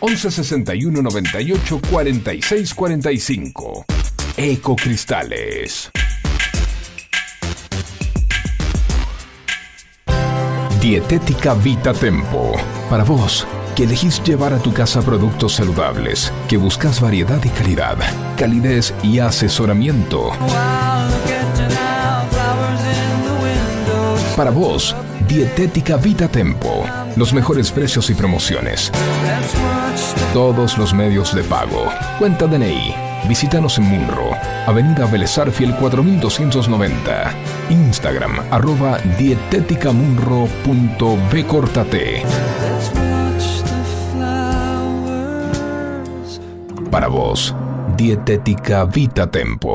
11 61 98 46 45. Ecocristales. Dietética Vita Tempo. Para vos, que elegís llevar a tu casa productos saludables, que buscas variedad y calidad, calidez y asesoramiento. Para vos, Dietética Vita Tempo. Los mejores precios y promociones. Todos los medios de pago. Cuenta DNI. Visítanos en Munro, Avenida Fiel 4290. Instagram, arroba dieteticamunro.bcortate. Para vos, Dietética Vita Tempo.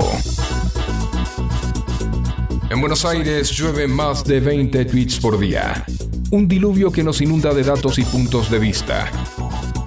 En Buenos Aires llueve más de 20 tweets por día. Un diluvio que nos inunda de datos y puntos de vista,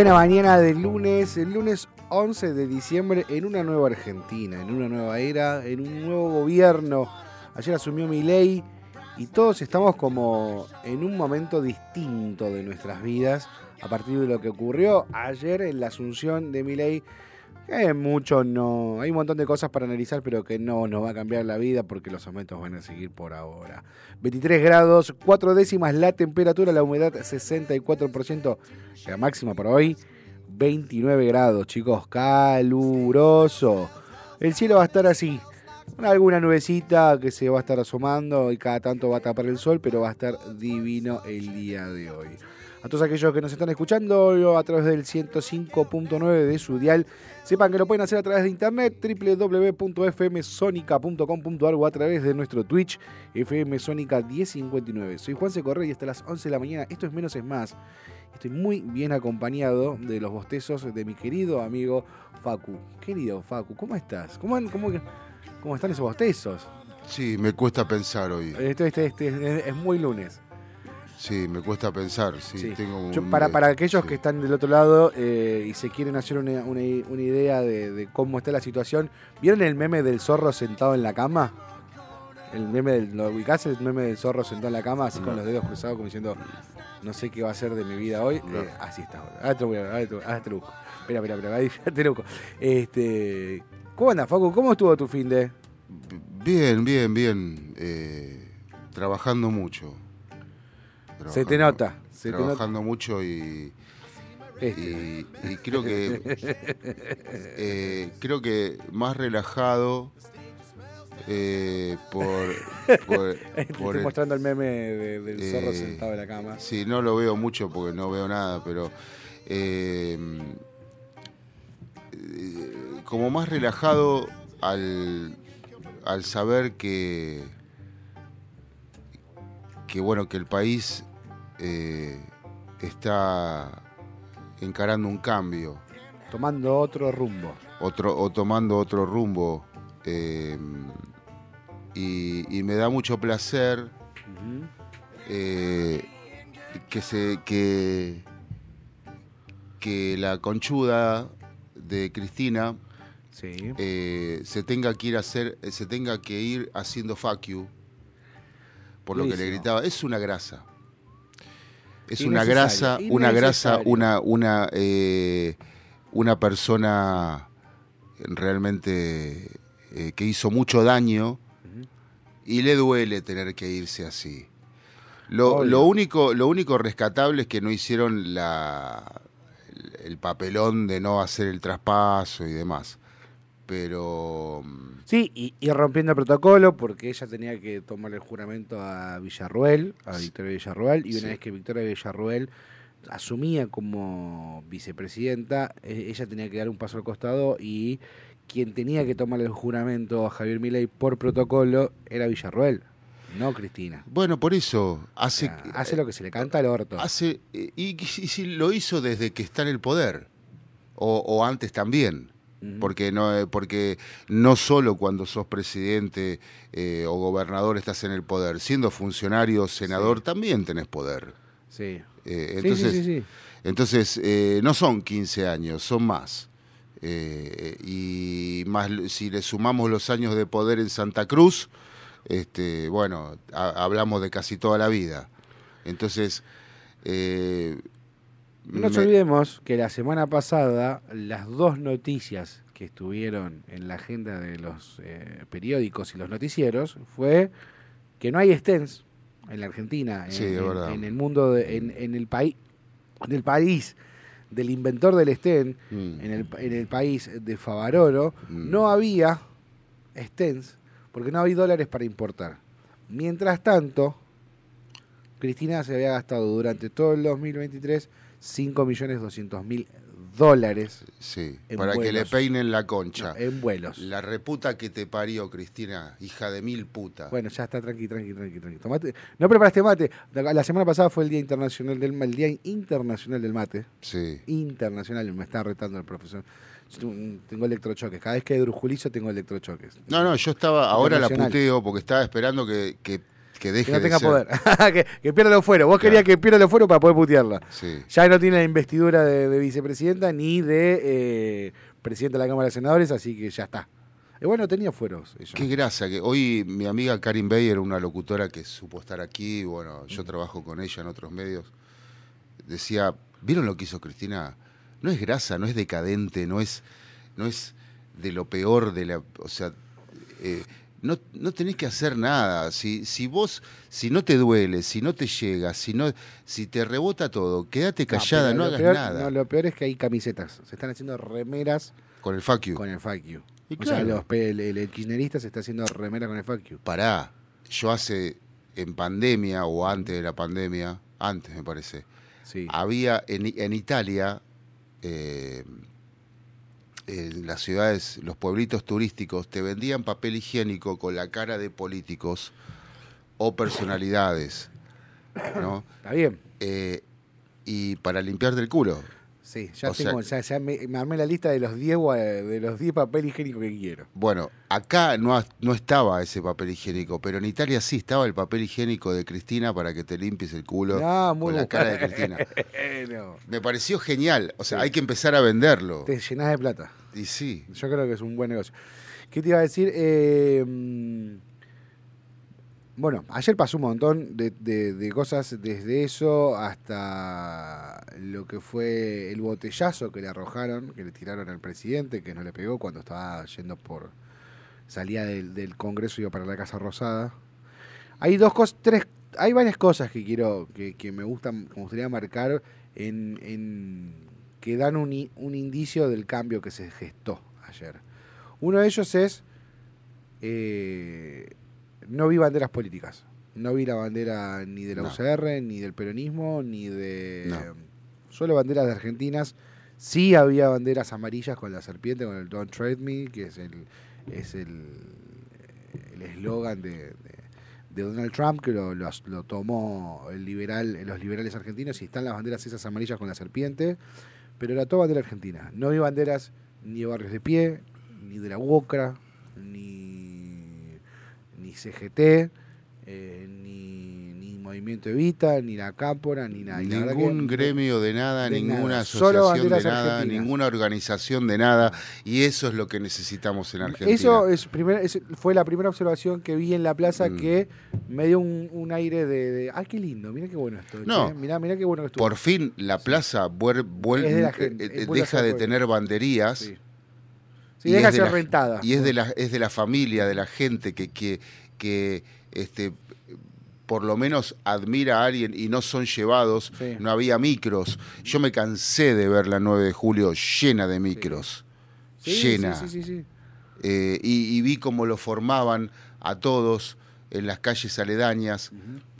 Buena mañana del lunes, el lunes 11 de diciembre en una nueva Argentina, en una nueva era, en un nuevo gobierno. Ayer asumió mi ley y todos estamos como en un momento distinto de nuestras vidas a partir de lo que ocurrió ayer en la asunción de mi ley eh, mucho no. Hay un montón de cosas para analizar, pero que no nos va a cambiar la vida porque los aumentos van a seguir por ahora. 23 grados, 4 décimas la temperatura, la humedad 64%, la máxima para hoy 29 grados, chicos, caluroso. El cielo va a estar así, alguna nubecita que se va a estar asomando y cada tanto va a tapar el sol, pero va a estar divino el día de hoy. A todos aquellos que nos están escuchando a través del 105.9 de su dial, sepan que lo pueden hacer a través de internet www.fmsonica.com.ar o a través de nuestro Twitch fmsonica 1059. Soy Juan. Correa y hasta las 11 de la mañana, esto es menos es más. Estoy muy bien acompañado de los bostezos de mi querido amigo Facu. Querido Facu, ¿cómo estás? ¿Cómo, cómo, cómo están esos bostezos? Sí, me cuesta pensar hoy. Este, este, este es muy lunes. Sí, me cuesta pensar. Sí, Tengo para, para aquellos que están del otro lado eh, y se quieren hacer una, una, idea de, cómo está la situación, ¿vieron el meme del zorro sentado en la cama? El meme del, ¿Lo ubicás? El meme del zorro sentado en la cama, así con los dedos cruzados, como diciendo, no sé qué va a ser de mi vida hoy. Eh, así está. Ahora te voy a ver, ahora te busco. Espera, espera, espera, ahí te busco. Este, ¿Cómo andas, Facu? ¿Cómo estuvo tu fin de...? Bien, bien, bien. Eh, trabajando mucho se te nota. trabajando mucho y, este. y, creo que eh, creo que más relajado eh, por, por, Estoy mostrando el meme del zorro eh, sentado en la cama. Sí, no lo veo mucho porque no veo nada, pero como más relajado al, al saber que que bueno que el país eh, está encarando un cambio, Tomando otro rumbo. otro, o tomando otro rumbo. eh, y, y me da mucho placer eh, que se que que la conchuda de Cristina Sí. eh, se tenga que ir a hacer se tenga que ir haciendo fuck you por lo que le gritaba es una grasa es una grasa una grasa una una eh, una persona realmente eh, que hizo mucho daño y le duele tener que irse así. Lo, lo único, lo único rescatable es que no hicieron la, el papelón de no hacer el traspaso y demás. Pero Sí, y, y rompiendo el protocolo porque ella tenía que tomar el juramento a Villarruel, a. Victoria Villarruel, y una Sí. vez que Victoria Villarruel asumía como vicepresidenta, eh, ella tenía que dar un paso al costado y quien tenía que tomar el juramento a Javier Milei por protocolo era Villarruel, no Cristina. bueno, por eso O hace, sea, hace lo que se le canta al orto. hace eh, y, y si lo hizo desde que está en el poder o, o antes también. Porque no, eh, porque no solo cuando sos presidente eh, o gobernador estás en el poder, siendo funcionario o senador Sí. también tenés poder. Sí. Eh, Sí, entonces, sí, sí, entonces eh, no son 15 años, son más. Y más si le sumamos los años de poder en Santa Cruz, este, bueno, ha- hablamos de casi toda la vida. Entonces, eh, No nos me- olvidemos que la semana pasada las dos noticias que estuvieron en la agenda de los eh, periódicos y los noticieros fue que no hay stents en la Argentina, en, Sí, en- en el mundo, de- en, en el país, en el país del inventor del stent, Mm. en el, en el país de Favaroro, Mm. no había stents porque no había dólares para importar. Mientras tanto, Cristina se había gastado durante todo el 2023 5.200.000 dólares Sí, para que le peinen la no, concha. en vuelos. La reputa que te parió, Cristina, hija de mil puta. Bueno, ya está, tranqui, tranqui, tranqui, tranqui. Tomate. No preparaste mate. La semana pasada fue el Día Internacional del el Día Internacional del Mate. Sí. Internacional, me está retando el profesor. Tengo- electrochoques. Cada vez que drujulizo tengo electrochoques. No, no, yo estaba, ahora la puteo porque estaba esperando que, que, que deje Que no tenga poder. que, que pierda los fueros. Vos Claro. querías que pierda los fueros para poder putearla. Sí. Ya no tiene la investidura de, de vicepresidenta ni de eh, presidenta de la Cámara de Senadores, así que ya está. Y bueno, tenía fueros. ella. Qué grasa que hoy mi amiga Karin Bayer, una locutora que supo estar aquí, bueno, Mm. yo trabajo con ella en otros medios, decía, ¿vieron lo que hizo Cristina? No es grasa, no es decadente, no es, no es de lo peor de la, o sea, eh, no, no tenés que hacer nada. Si, si vos, si no te duele, si no te llega, si no, si te rebota todo, quédate callada, no, hagas peor- nada. no, lo peor es que hay camisetas. Se están haciendo remeras con el you. con el you. Y O sea, claro. los pe- el, el- el kirchnerista se está haciendo remera con el you. Pará, yo hace, en pandemia o antes de la pandemia, antes me parece, Sí. había en, en Italia, eh, en las ciudades, los pueblitos turísticos, te vendían papel higiénico con la cara de políticos o personalidades, ¿no? Está bien. Eh, y para limpiarte el culo. Sí, ya sea- tengo, ya, ya me, me armé la lista de los 10 gua- de los 10 papel higiénicos que quiero. Bueno, acá no, no estaba ese papel higiénico, pero en Italia sí estaba el papel higiénico de Cristina para que te limpies el culo No, muy con la cara de. Cristina. No, Me pareció genial, o sea, Sí. hay que empezar a venderlo. te llenas de plata. Y sí, Yo creo que es un buen negocio. ¿Qué te iba a decir? Eh, mm, bueno, ayer pasó un montón de, de- cosas, desde eso hasta lo que fue el botellazo que le arrojaron, que le tiraron al presidente, que no le pegó cuando estaba yendo por. salía del, Congreso y iba para la Casa Rosada. Hay dos cosas, tres, hay varias cosas que quiero, que, que me gustan, me gustaría marcar en- que dan un, un indicio del cambio que se gestó ayer. Uno de ellos es eh, no vi banderas políticas. No vi la bandera ni de la No. UCR, ni del peronismo, ni de No. solo banderas de argentinas. Sí había banderas amarillas con la serpiente, con el Don't Trade Me, que es el es el el eslogan de, de- de Donald Trump que lo, lo lo tomó el liberal, los liberales argentinos y están las banderas esas amarillas con la serpiente, pero era todo bandera argentina. No vi banderas ni de Barrios de Pie, ni de la UOCRA, ni, ni CGT, eh, Movimiento Evita, ni la Cámpora, ni nada. Ningún que- gremio de nada, de ninguna nada. Asociación de nada, argentinas. ninguna organización de nada. Y eso es lo que necesitamos en Argentina. Eso es primer- es- fue la primera observación que vi en la plaza Mm. que me dio un, un aire de, de, ¡ay, qué lindo! Mira qué bueno esto. No. che, Mirá, mirá qué bueno que estuvo. Por fin la plaza vuel- vuel- de la gente, eh, eh, deja de tener banderías. Sí, Sí, y deja es de ser la- rentada. Y es de la, es de la familia, de la gente que, que, que este, por lo menos admira a alguien y no son llevados. Sí. No había micros. Yo me cansé de ver la 9 de julio llena de micros. Sí, llena. Sí. Eh, y, y vi cómo lo formaban a todos en las calles aledañas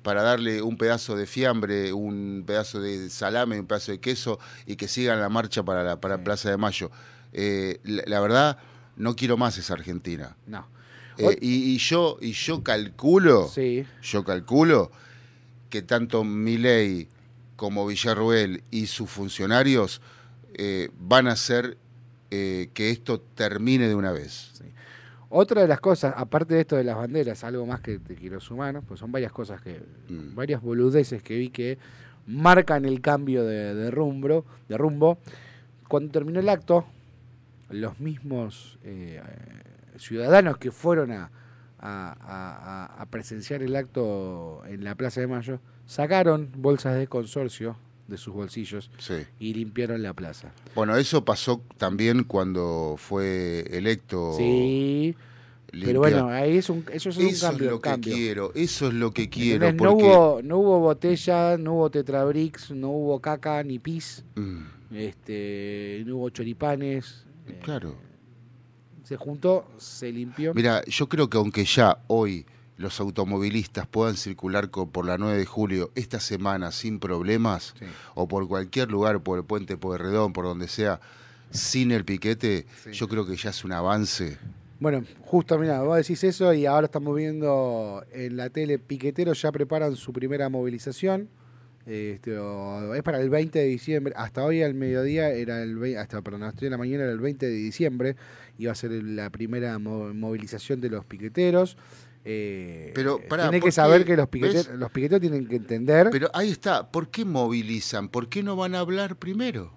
para darle un pedazo de fiambre, un pedazo de salame, un pedazo de queso y que sigan la marcha para la para. Plaza de Mayo. Eh, la, la verdad, no quiero más esa Argentina. No. Eh, y, y yo y yo calculo, Sí. yo calculo que tanto Milei como Villarruel y sus funcionarios eh, van a hacer eh, que esto termine de una vez. Otra de las cosas, aparte de esto de las banderas, algo más que te quiero sumar, pues son varias cosas que, Mm. varias boludeces que vi que marcan el cambio de, de rumbo, de rumbo. Cuando terminó el acto, los mismos eh, ciudadanos que fueron a, a- a- presenciar el acto en la Plaza de Mayo sacaron bolsas de consorcio de sus bolsillos Sí. y limpiaron la plaza. Bueno, eso pasó también cuando fue electo. Sí, limpia. pero bueno, ahí es un, eso es un eso es lo que cambio. quiero, eso es lo que quiero. ¿Entendés? No hubo, no hubo botella, no hubo tetrabrix, no hubo caca ni pis, Mm, este, no hubo choripanes. eh, claro. Se juntó, se limpió. Mira, yo creo que aunque ya hoy los automovilistas puedan circular por la 9 de julio esta semana sin problemas, Sí. o por cualquier lugar, por el puente Pueyrredón, por donde sea, sin el piquete, Sí. yo creo que ya es un avance. Bueno, justo, mira, vos decís eso y ahora estamos viendo en la tele, piqueteros ya preparan su primera movilización. Este, es para el 20 de diciembre. Hasta hoy al mediodía era el vei- hasta perdón, hasta hoy en la mañana era el 20 de diciembre. Iba a ser la primera mo- movilización de los piqueteros. Eh, Pero, pará, tiene ¿por que saber qué? que los piqueteros, ¿Ves? los piqueteros tienen que entender. Pero ahí está, ¿por qué movilizan? ¿Por qué no van a hablar primero?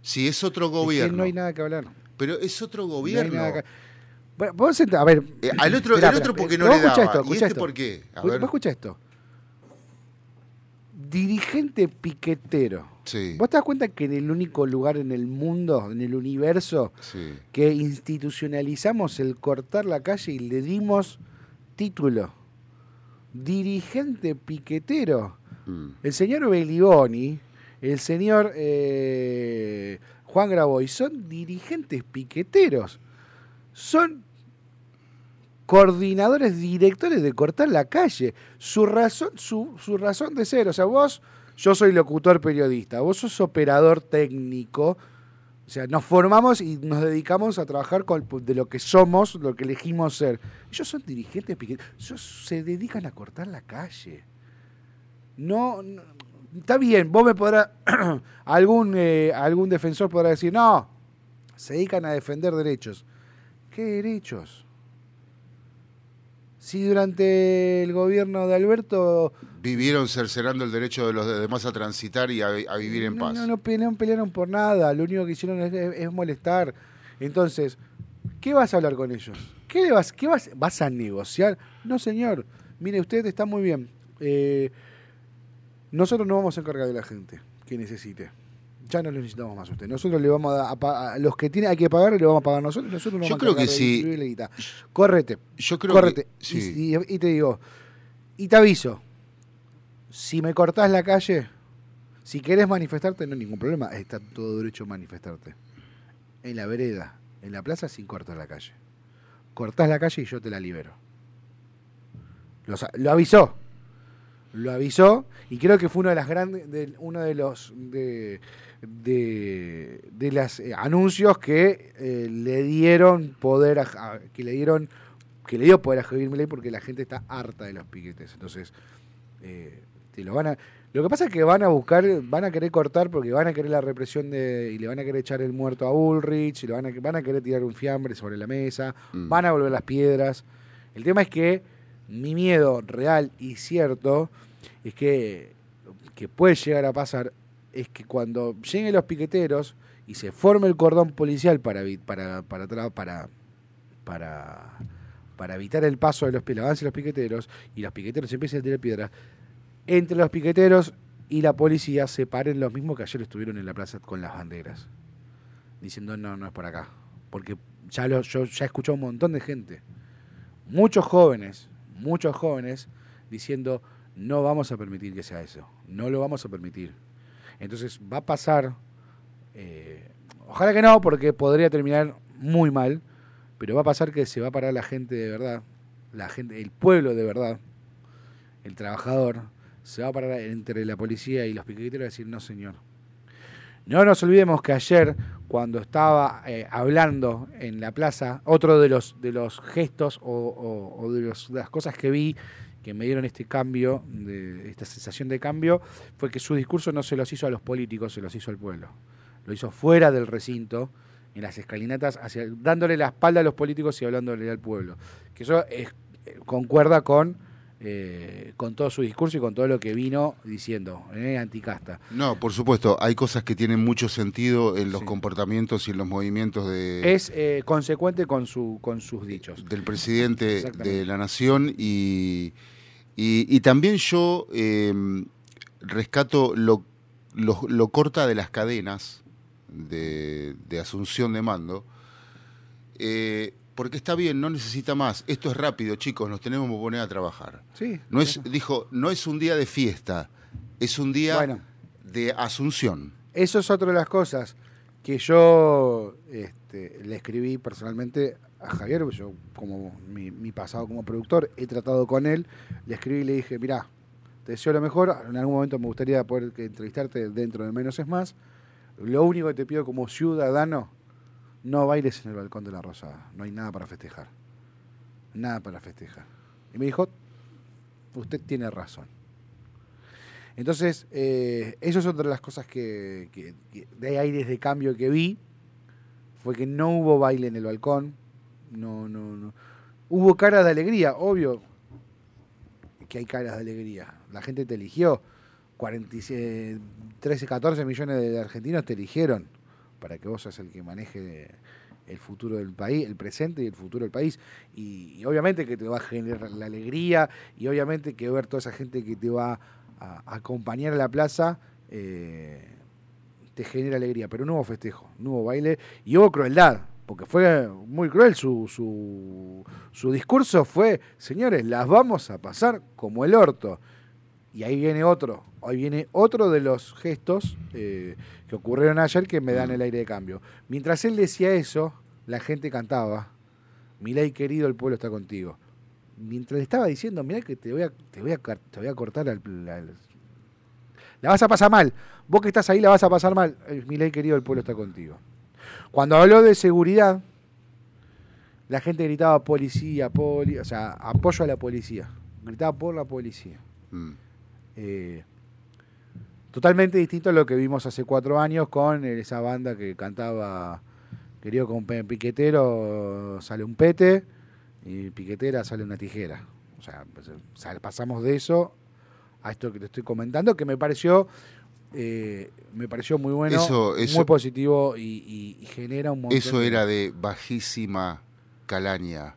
Si es otro es que gobierno. no hay nada que hablar. Pero es otro No hay gobierno. nada que- vos a ver. Eh, al otro, esperá, el otro porque eh, no le daba. esto, ¿Y este esto. por qué? A ver. vos escuchá esto. Dirigente piquetero. Sí, ¿Vos te das cuenta que en el único lugar en el mundo, en el universo, sí. que institucionalizamos el cortar la calle y le dimos título? Dirigente piquetero. Mm. El señor Beliboni, el señor eh, Juan Graboy, son dirigentes piqueteros. Son coordinadores, directores de cortar la calle. Su razón, su, su razón de ser, o sea, vos, yo soy locutor periodista, vos sos operador técnico. O sea, nos formamos y nos dedicamos a trabajar con de lo que somos, lo que elegimos ser. Ellos son dirigentes. Ellos se dedican a cortar la calle. No, no- está bien, vos me podrás, algún, eh, algún defensor podrá decir, no, se dedican a defender derechos. ¿Qué derechos? Si durante el gobierno de Alberto Vivieron cercerando el derecho de los demás a transitar y a, a vivir en no, paz. No, no pelearon, pelearon por nada, lo único que hicieron es, es molestar. Entonces, ¿qué vas a hablar con ellos? ¿Qué le vas, qué vas, vas a negociar? No, señor, mire, usted está muy bien. Eh, nosotros no vamos a encargar de la gente que necesite. Ya no lo necesitamos más a usted. Nosotros le vamos a, a pa- a los que tiene hay que pagar, le vamos a pagar nosotros. Nosotros no Yo vamos a creo que sí. guita. Correte, Yo creo correte. que sí. Y, y- y te digo, y te aviso, si me cortás la calle, si querés manifestarte, no hay ningún problema, está todo derecho a manifestarte. En la vereda, en la plaza, sin cortar la calle. Cortás la calle y yo te la libero. Lo, avisó. Lo avisó y creo que fue uno de las grandes, de, uno de los de, de, de las eh, anuncios que eh, le dieron poder a, a- que le dieron que le dio poder a Javier Milei porque la gente está harta de los piquetes. Entonces, eh, te lo van a. Lo que pasa es que van a buscar, van a querer cortar porque van a querer la represión de y le van a querer echar el muerto a Ulrich, y le van a, van a querer tirar un fiambre sobre la mesa, Mm. van a volver las piedras. El tema es que mi miedo real y cierto es que, que puede llegar a pasar es que cuando lleguen los piqueteros y se forme el cordón policial para para para para para, para evitar el paso de los el avance de los piqueteros y los piqueteros empiecen a tirar piedras, entre los piqueteros y la policía se paren los mismos que ayer estuvieron en la plaza con las banderas, diciendo no, no es por acá. Porque ya lo, yo ya he escuchado un montón de gente, muchos jóvenes, muchos jóvenes, diciendo no vamos a permitir que sea eso, no lo vamos a permitir. Entonces va a pasar, eh, ojalá que no, porque podría terminar muy mal, pero va a pasar que se va a parar la gente de verdad, la gente, el pueblo de verdad, el trabajador, se va a parar entre la policía y los piqueteros y decir, no señor. No nos olvidemos que ayer, cuando estaba eh, hablando en la plaza, otro de los, de los gestos o, o- o de, los- de las cosas que vi que me dieron este cambio, de, esta sensación de cambio, fue que su discurso no se los hizo a los políticos, se los hizo al pueblo. Lo hizo fuera del recinto, en las escalinatas, hacia, dándole la espalda a los políticos y hablándole al pueblo. Que eso es- eh, concuerda con, eh, con todo su discurso y con todo lo que vino diciendo, eh, anticasta. No, por supuesto, hay cosas que tienen mucho sentido en los Sí. comportamientos y en los movimientos de, Es eh, consecuente con, su, con sus dichos. del presidente de la nación y, y, y también yo eh, rescato lo, lo, lo corta de las cadenas de, de asunción de mando, eh, porque está bien, no necesita más, esto es rápido, chicos, nos tenemos que poner a trabajar. Sí, No es, dijo, no es un día de fiesta, es un día Bueno. de asunción. Eso es otra de las cosas que yo este, le escribí personalmente a Javier, yo como mi, pasado como productor he tratado con él, le escribí y le dije, mirá, te deseo lo mejor, en algún momento me gustaría poder entrevistarte dentro de Menos es Más, lo único que te pido como ciudadano, no bailes en el balcón de la Rosada, no hay nada para festejar, nada para festejar. Y me dijo, usted tiene razón. Entonces, eh, eso es otra de las cosas que, que- que de aires de cambio que vi, fue que no hubo baile en el balcón, no, no, no. Hubo caras de alegría, obvio que hay caras de alegría. La gente te eligió, 46, 13, 14 millones de argentinos te eligieron para que vos seas el que maneje el futuro del país, el presente y el futuro del país. Y, obviamente que te va a generar la alegría y obviamente que ver toda esa gente que te va a, a acompañar a la plaza eh, te genera alegría. Pero no hubo festejo, no hubo baile y hubo crueldad. Porque fue muy cruel su, su, su discurso fue, señores, las vamos a pasar como el orto. Y ahí viene otro, ahí viene otro de los gestos eh, que ocurrieron ayer que me dan el aire de cambio. Mientras él decía eso, la gente cantaba, Milay querido, el pueblo está contigo. Mientras le estaba diciendo, mirá que te voy a, te voy a, te voy a cortar al- la, la vas a pasar mal. Vos que estás ahí la vas a pasar mal. Eh, Milay querido, el pueblo está contigo. Cuando habló de seguridad, la gente gritaba policía, poli, o sea, apoyo a la policía. Gritaba por la policía. Mm. Eh, totalmente distinto a lo que vimos hace cuatro años con esa banda que cantaba Querido con Piquetero sale un pete y Piquetera sale una tijera. O sea, pues, o sea, pasamos de eso a esto que te estoy comentando, que me pareció eh, me pareció muy bueno, Eso- eso- muy positivo y, y- y genera un montón Eso era de bajísima calaña.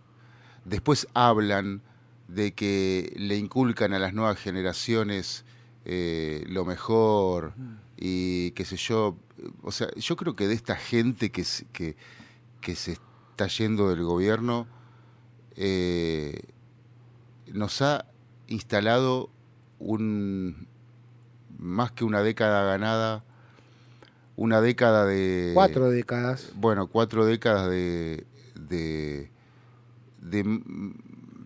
Después hablan de que le inculcan a las nuevas generaciones eh, lo mejor y qué sé yo. O sea, yo creo que de esta gente que, se- que, que se está yendo del gobierno, eh, nos ha instalado un más que una década ganada, una década de cuatro décadas. bueno, cuatro décadas de, de, de,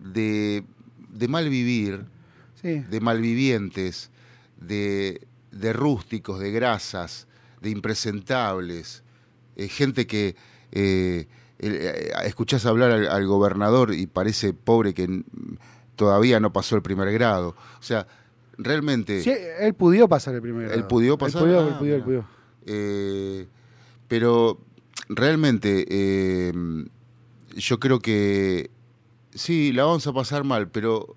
de, de mal vivir, Sí. de malvivientes, de, de rústicos, de grasas, de impresentables, eh, gente que eh, eh, escuchás hablar al, al gobernador y parece pobre que todavía no pasó el primer grado. O sea, realmente. Sí, él pudo pasar el primer grado. ¿Él pudo pasar? Él pudo, Ah, él pudo, él mira. pudo. Eh, pero realmente eh, yo creo que sí, la vamos a pasar mal, pero...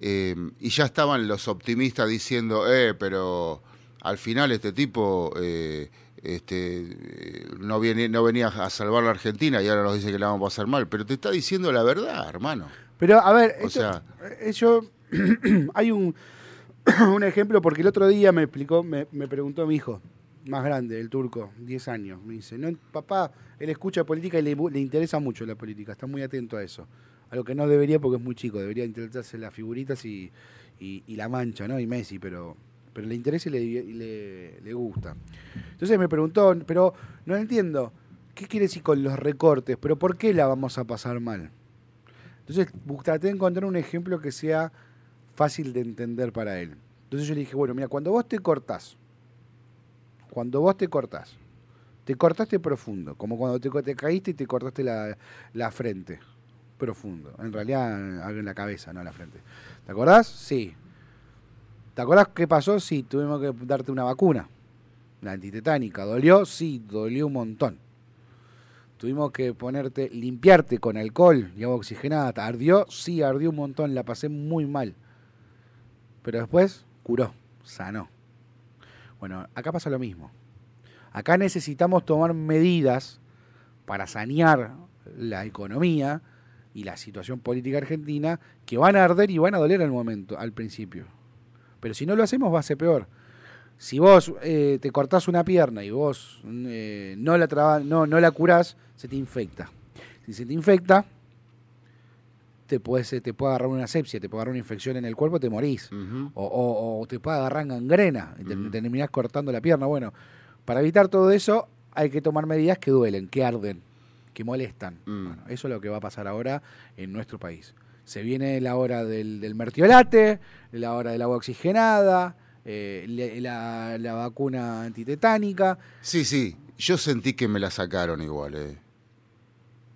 eh, y ya estaban los optimistas diciendo, eh, pero al final este tipo eh, este, no, viene, no venía a salvar la Argentina y ahora nos dice que la vamos a pasar mal. Pero te está diciendo la verdad, hermano. Pero, a ver, O esto- sea- yo, hay un, un ejemplo, porque el otro día me explicó, me, me preguntó mi hijo, más grande, el turco, 10 años, me dice, no, papá, él escucha política y le, le interesa mucho la política, está muy atento a eso. A lo que no debería porque es muy chico, debería interesarse las figuritas y, y- la mancha, ¿no? Y Messi, pero, pero le interesa y le, le, le gusta. Entonces me preguntó, pero no entiendo, ¿qué quiere decir con los recortes? ¿Pero por qué la vamos a pasar mal? Entonces traté de encontrar un ejemplo que sea fácil de entender para él. Entonces yo le dije, bueno, mira, cuando vos te cortás, cuando vos te cortás, te cortaste profundo, como cuando te, caíste y te cortaste la, la frente, profundo. En realidad algo en la cabeza, no en la frente. ¿Te acordás? Sí. ¿Te acordás qué pasó? Sí, tuvimos que darte una vacuna, la antitetánica. ¿Dolió? Sí, dolió un montón. Tuvimos que ponerte, limpiarte con alcohol y agua oxigenada. ¿Te ¿Ardió? Sí, ardió un montón, la pasé muy mal. Pero después curó, sanó. Bueno, acá pasa lo mismo. Acá necesitamos tomar medidas para sanear la economía y la situación política argentina que van a arder y van a doler al momento, al principio. Pero si no lo hacemos va a ser peor. Si vos eh, te cortás una pierna y vos eh, no, la traba- no, no la curás, se te infecta. Si se te infecta, te te puede agarrar una sepsia, te puede agarrar una infección en el cuerpo, te morís. O, o- o te puede agarrar gangrena y te, terminás cortando la pierna. Bueno, para evitar todo eso hay que tomar medidas que duelen, que arden, que molestan. Mm. Bueno, eso es lo que va a pasar ahora en nuestro país. Se viene la hora del, del mertiolate, la hora del agua oxigenada, eh, la vacuna antitetánica. Sí, sí, yo sentí que me la sacaron igual. Eh.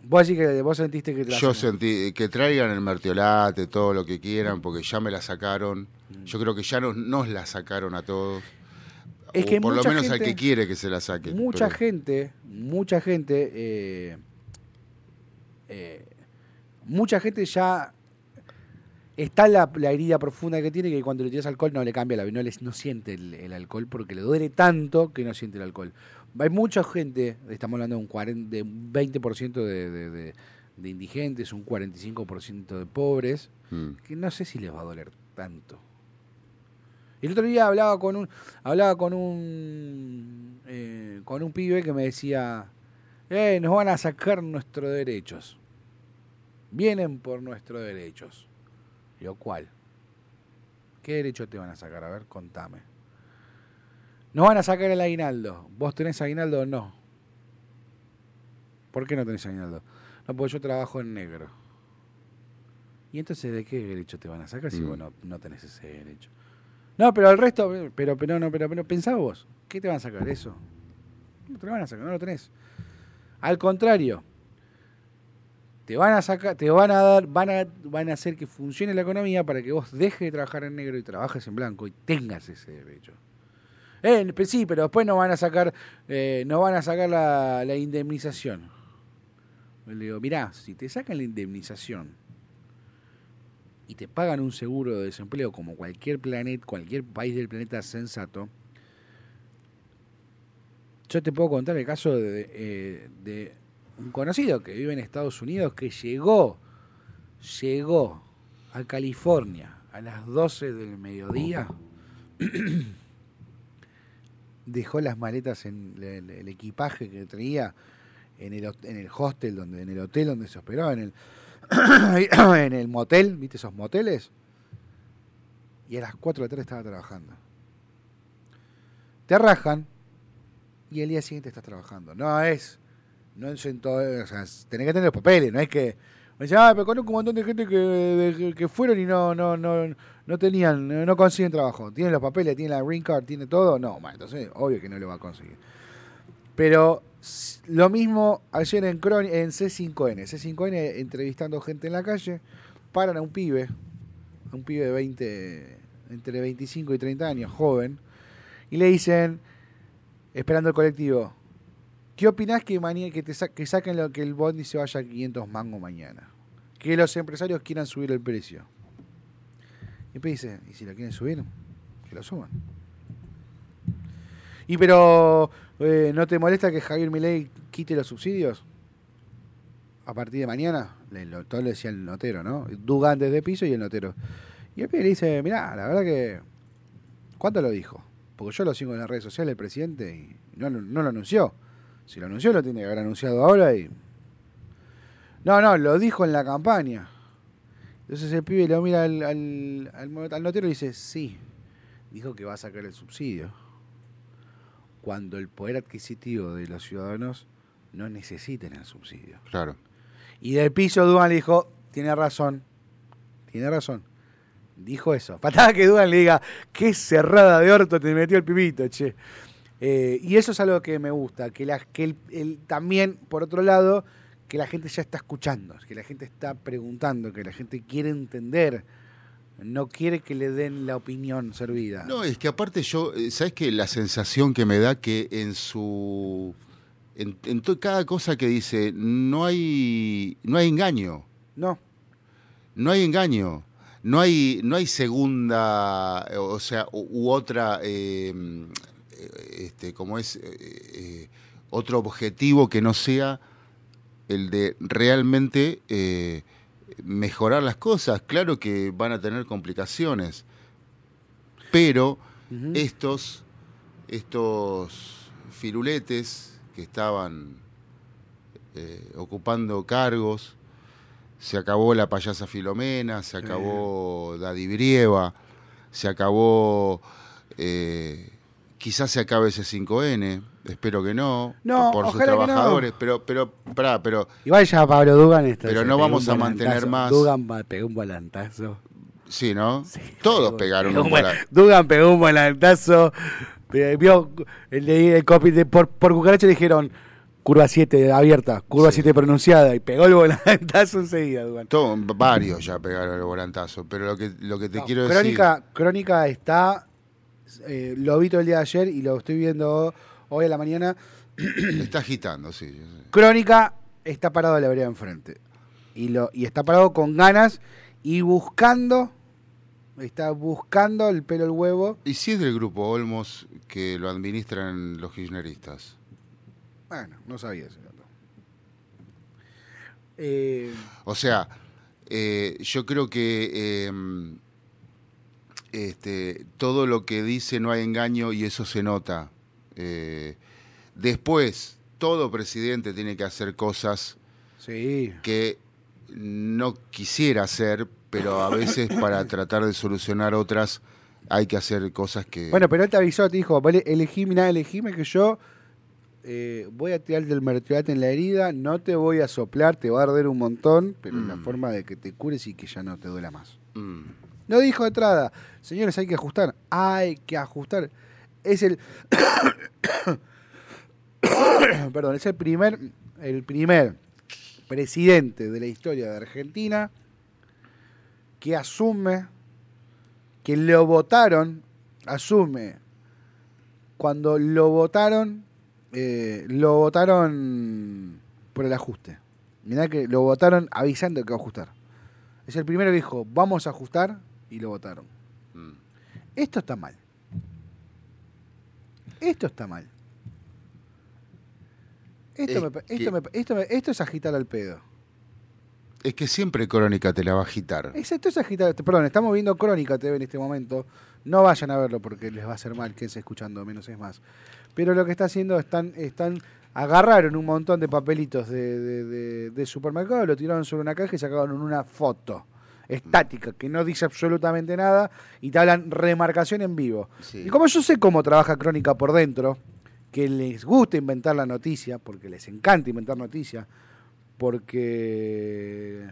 Vos decís que vos sentiste que Yo sentí que traigan el mertiolate, todo lo que quieran, porque ya me la sacaron. Mm. Yo creo que ya nos, nos la sacaron a todos. Es O que por lo menos al que quiere que se la saquen. mucha pero- gente, mucha gente, eh, eh, mucha gente ya está la, la herida profunda que tiene que cuando le tiras alcohol no le cambia la no, le- no siente el, el alcohol porque le duele tanto que no siente el alcohol. Hay mucha gente, estamos hablando de un, 40, de un 20% de, de, de- de indigentes, un 45% de pobres, Mm. que no sé si les va a doler tanto. El otro día hablaba con un hablaba con un eh, con un pibe que me decía, eh, nos van a sacar nuestros derechos. Vienen por nuestros derechos. Digo, ¿cuál? ¿Qué derecho te van a sacar? A ver, contame. Nos van a sacar el aguinaldo. ¿Vos tenés aguinaldo o no? ¿Por qué no tenés aguinaldo? No, porque yo trabajo en negro. ¿Y entonces de qué derecho te van a sacar si Mm. vos no, no tenés ese derecho? No, pero el resto, pero, pero no, pero, pero pensá vos, ¿qué te van a sacar eso? No te lo van a sacar, no lo tenés. Al contrario, te van a sacar, te van a dar, van a, van a hacer que funcione la economía para que vos dejes de trabajar en negro y trabajes en blanco y tengas ese derecho. Eh, sí, pero después no van a sacar, eh, no van a sacar la, indemnización. Le digo, mirá, si te sacan la indemnización y te pagan un seguro de desempleo como cualquier planeta, cualquier país del planeta sensato, yo te puedo contar el caso de, eh, de un conocido que vive en Estados Unidos que llegó, llegó a California a las 12 del mediodía, dejó las maletas en el, equipaje que traía en el, en el hostel, donde, en el hotel donde se hospedaba, en el, en el motel, ¿viste esos moteles? Y a las 4 de la tarde estaba trabajando. Te rajan y el día siguiente estás trabajando. No es, no en todo, o sea, tenés que tener los papeles, no es que me dicen, ah, pero conozco un montón de gente que, que fueron y no, no, no, no tenían, no, consiguen trabajo. Tienen los papeles, tienen la green card, tiene todo. No, bueno, entonces obvio que no lo va a conseguir. Pero lo mismo ayer en, en C5N. C5N entrevistando gente en la calle, paran a un pibe, a un pibe de 20, entre 25 y 30 años, joven, y le dicen, esperando el colectivo, ¿qué opinás que, que, te que saquen lo que el bondi se vaya a 500 mangos mañana? Que los empresarios quieran subir el precio. Y después dice, ¿y si lo quieren subir? Que lo suban. Y pero, eh, ¿no te molesta que Javier Milei quite los subsidios? A partir de mañana, todo lo decía el notero, ¿no? Dugan desde piso y el notero. Y el pibe le dice, mirá, la verdad que... ¿Cuánto lo dijo? Porque yo lo sigo en las redes sociales, el presidente, y no, no lo anunció. Si lo anunció, lo tiene que haber anunciado ahora y... No, no, lo dijo en la campaña. Entonces el pibe lo mira al, al, al, notero y dice, sí, dijo que va a sacar el subsidio. Cuando el poder adquisitivo de los ciudadanos no necesiten el subsidio. Claro. Y del piso Dugan le dijo, tiene razón, tiene razón. Dijo eso. Faltaba que Dugan le diga, qué cerrada de orto te metió el pibito, che. Eh, y eso es algo que me gusta, que, la, que el, también, por otro lado, que la gente ya está escuchando, que la gente está preguntando, que la gente quiere entender, no quiere que le den la opinión servida. No, es que aparte yo, eh, ¿sabes qué? La sensación que me da que en su... En, cada cosa que dice, no hay, no hay engaño. No. No hay engaño no hay, no hay segunda, o sea, u, otra, eh, este, como es, eh, otro objetivo que no sea el de realmente eh, mejorar las cosas. Claro que van a tener complicaciones, pero estos, estos firuletes que estaban ocupando cargos, se acabó la payasa Filomena, se acabó Daddy Brieva, se acabó, eh, quizás se acabe ese 5N, espero que no, por sus trabajadores, pero, pero, pero... Igual ya Pablo Dugan está. Pero no vamos a mantener más... Dugan pegó un volantazo. Sí, ¿no? Todos pegaron un volantazo. Dugan pegó un volantazo, vio el, el, el, por, por cucaracha dijeron curva 7 abierta, curva 7 pronunciada, y pegó el volantazo enseguida, varios ya pegaron el volantazo, pero lo que, lo que te quiero crónica, decir... Crónica está, eh, lo vi todo el día de ayer y lo estoy viendo hoy a la mañana. está agitando, sí. Crónica está parado a la vereda enfrente. Y, lo, y está parado con ganas y buscando, está buscando el pelo al huevo. ¿Y si es del grupo Olmos que lo administran los kirchneristas? Bueno, no sabía ese dato. Eh, o sea, eh, yo creo que em, este, todo lo que dice no hay engaño y eso se nota. Eh, después, todo presidente tiene que hacer cosas que no quisiera hacer, pero a veces para tratar de solucionar otras hay que hacer cosas que... Bueno, pero él te avisó, te dijo, elegí, mirá, elegíme que yo eh, voy a tirar del mertiolate en la herida, no te voy a soplar, te va a arder un montón, pero en la mm. forma de que te cures y que ya no te duela más. Mm. No dijo entrada, señores, hay que ajustar, hay que ajustar. Es el... Perdón, es el primer, el primer presidente de la historia de Argentina que asume que lo votaron, asume cuando lo votaron eh, lo votaron por el ajuste. Mirá que lo votaron avisando que va a ajustar. Es el primero que dijo, vamos a ajustar, y lo votaron. Mm. Esto está mal. Esto está mal. Esto, esto, es agitar al pedo. Es que siempre Crónica te la va a agitar. Exacto, es agitar. Perdón, estamos viendo Crónica TV en este momento. No vayan a verlo porque les va a hacer mal, quédense escuchando, menos es más pero lo que está haciendo están, están agarraron un montón de papelitos de, supermercado, lo tiraron sobre una caja y sacaron una foto estática que no dice absolutamente nada y te hablan remarcación en vivo. Y como yo sé cómo trabaja Crónica por dentro, que les gusta inventar la noticia, porque les encanta inventar noticias, porque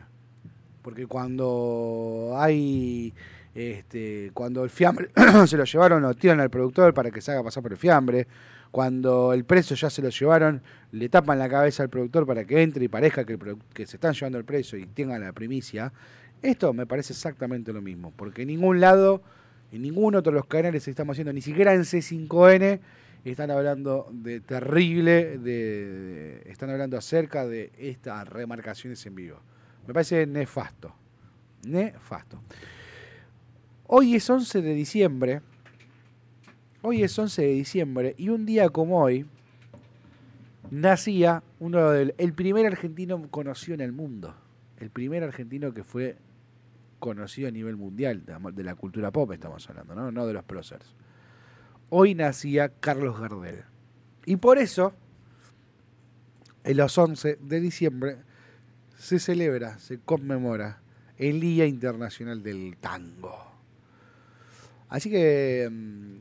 porque cuando hay este, cuando el fiambre se lo llevaron, lo tiran al productor para que se haga pasar por el fiambre. Cuando el precio ya se lo llevaron, le tapan la cabeza al productor para que entre y parezca que, que se están llevando el precio y tenga la primicia. Esto me parece exactamente lo mismo, porque en ningún lado En ninguno otro de los canales estamos haciendo, ni siquiera en C5N, están hablando de terrible, están hablando acerca de estas remarcaciones en vivo. Me parece nefasto. Nefasto. Hoy es 11 de diciembre. Hoy es 11 de diciembre y un día como hoy nacía uno del, el primer argentino conocido en el mundo. El primer argentino que fue conocido a nivel mundial, de la cultura pop estamos hablando, no, no de los próceres hoy nacía Carlos Gardel. Y por eso, en los 11 de diciembre, se celebra, se conmemora el Día Internacional del Tango. Así que mm,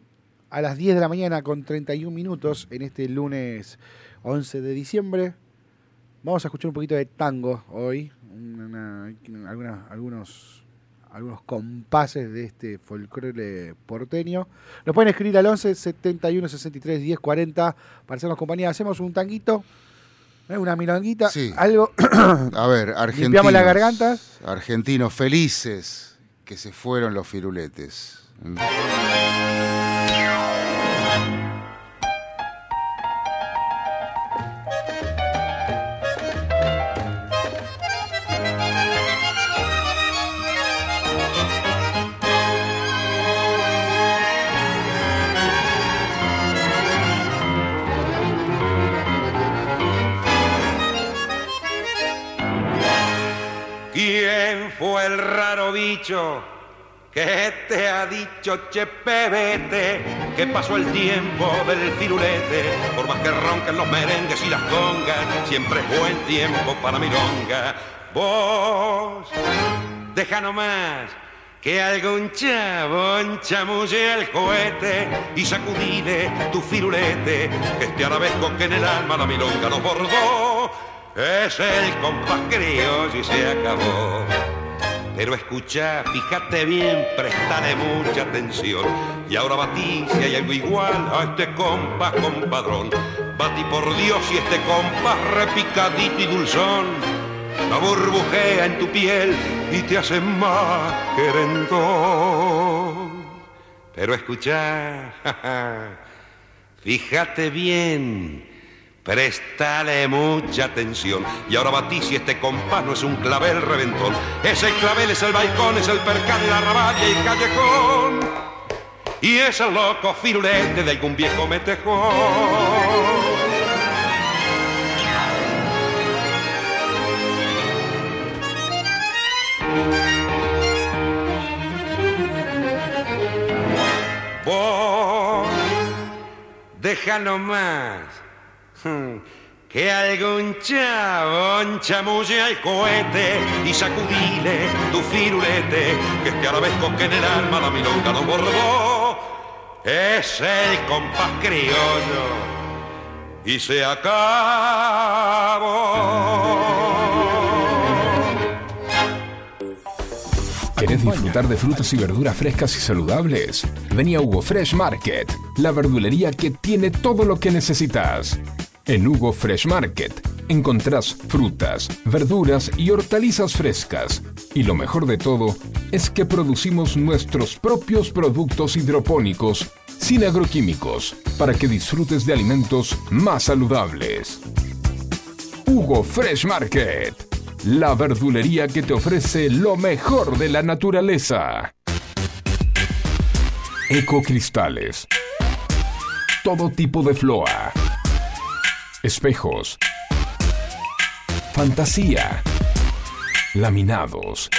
a las 10 de la mañana con 31 minutos, en este lunes 11 de diciembre, vamos a escuchar un poquito de tango hoy, algunos algunos compases de este folclore porteño. Nos pueden escribir al 11 71 63 10 40 para hacernos compañía. Hacemos un tanguito, ¿eh? una milonguita, algo. A ver, argentinos. Limpiamos la garganta. Argentinos felices que se fueron los firuletes. Raro bicho que te ha dicho Chepebete que pasó el tiempo del firulete, por más que ronquen los merengues y las congas, siempre es buen tiempo para milonga. Vos, deja nomás que algún chabón chamulle el cohete y sacudile tu firulete, que este arabesco que en el alma la milonga nos bordó, es el compás criollo y se acabó. Pero escucha, fíjate bien, prestale mucha atención. Y ahora batí si hay algo igual a este compás compadrón. Batí por Dios y este compás repicadito y dulzón. La burbujea en tu piel y te hace más querendón. Pero escucha, fíjate bien Prestale mucha atención. Y ahora batí si este compás no es un clavel reventón. Ese clavel es el balcón, es el percal, la raballa y el callejón. Y es el loco firulete de algún viejo metejón. Vos, déjalo más que algún chabón chamulle al cohete y sacudile tu firulete, que este arabesco que en el alma la milonga no bordó, es el compás criollo y se acabó. ¿Querés disfrutar de frutas y verduras frescas y saludables? Vení a Hugo Fresh Market, la verdulería que tiene todo lo que necesitas. En Hugo Fresh Market encontrás frutas, verduras y hortalizas frescas. Y lo mejor de todo es que producimos nuestros propios productos hidropónicos sin agroquímicos para que disfrutes de alimentos más saludables. Hugo Fresh Market, la verdulería que te ofrece lo mejor de la naturaleza. Ecocristales. Todo tipo de floa espejos, fantasía, laminados,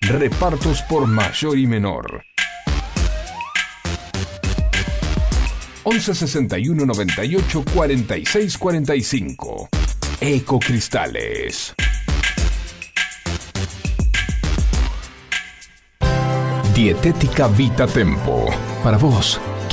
repartos por mayor y menor. 11 61 98 46 45 Ecocristales. Dietética Vita Tempo. Para vos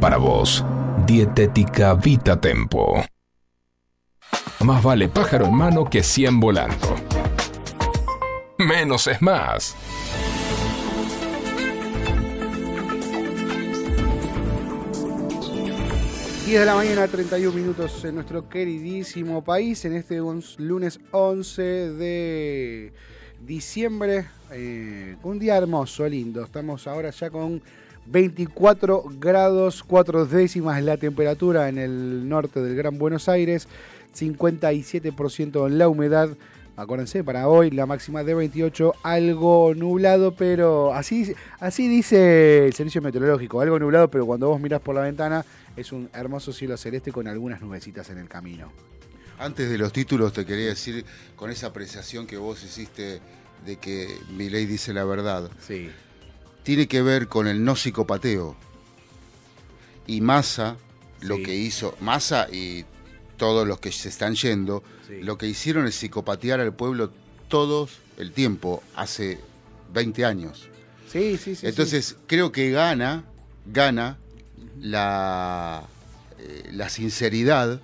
Para vos, Dietética Vita Tempo. Más vale pájaro en mano que 100 volando. Menos es más. 10 de la mañana, 31 minutos en nuestro queridísimo país, en este lunes 11 de diciembre. Eh, un día hermoso, lindo. Estamos ahora ya con 24 grados 4 décimas la temperatura en el norte del Gran Buenos Aires, 57% en la humedad. Acuérdense, para hoy la máxima de 28, algo nublado, pero así, así dice el servicio meteorológico, algo nublado, pero cuando vos mirás por la ventana es un hermoso cielo celeste con algunas nubecitas en el camino. Antes de los títulos te quería decir, con esa apreciación que vos hiciste de que mi ley dice la verdad, sí. Tiene que ver con el no psicopateo. Y Massa, lo que hizo, Massa y todos los que se están yendo, lo que hicieron es psicopatear al pueblo todos el tiempo, hace 20 años. Sí, sí, sí. Entonces, creo que gana, gana la, eh, la sinceridad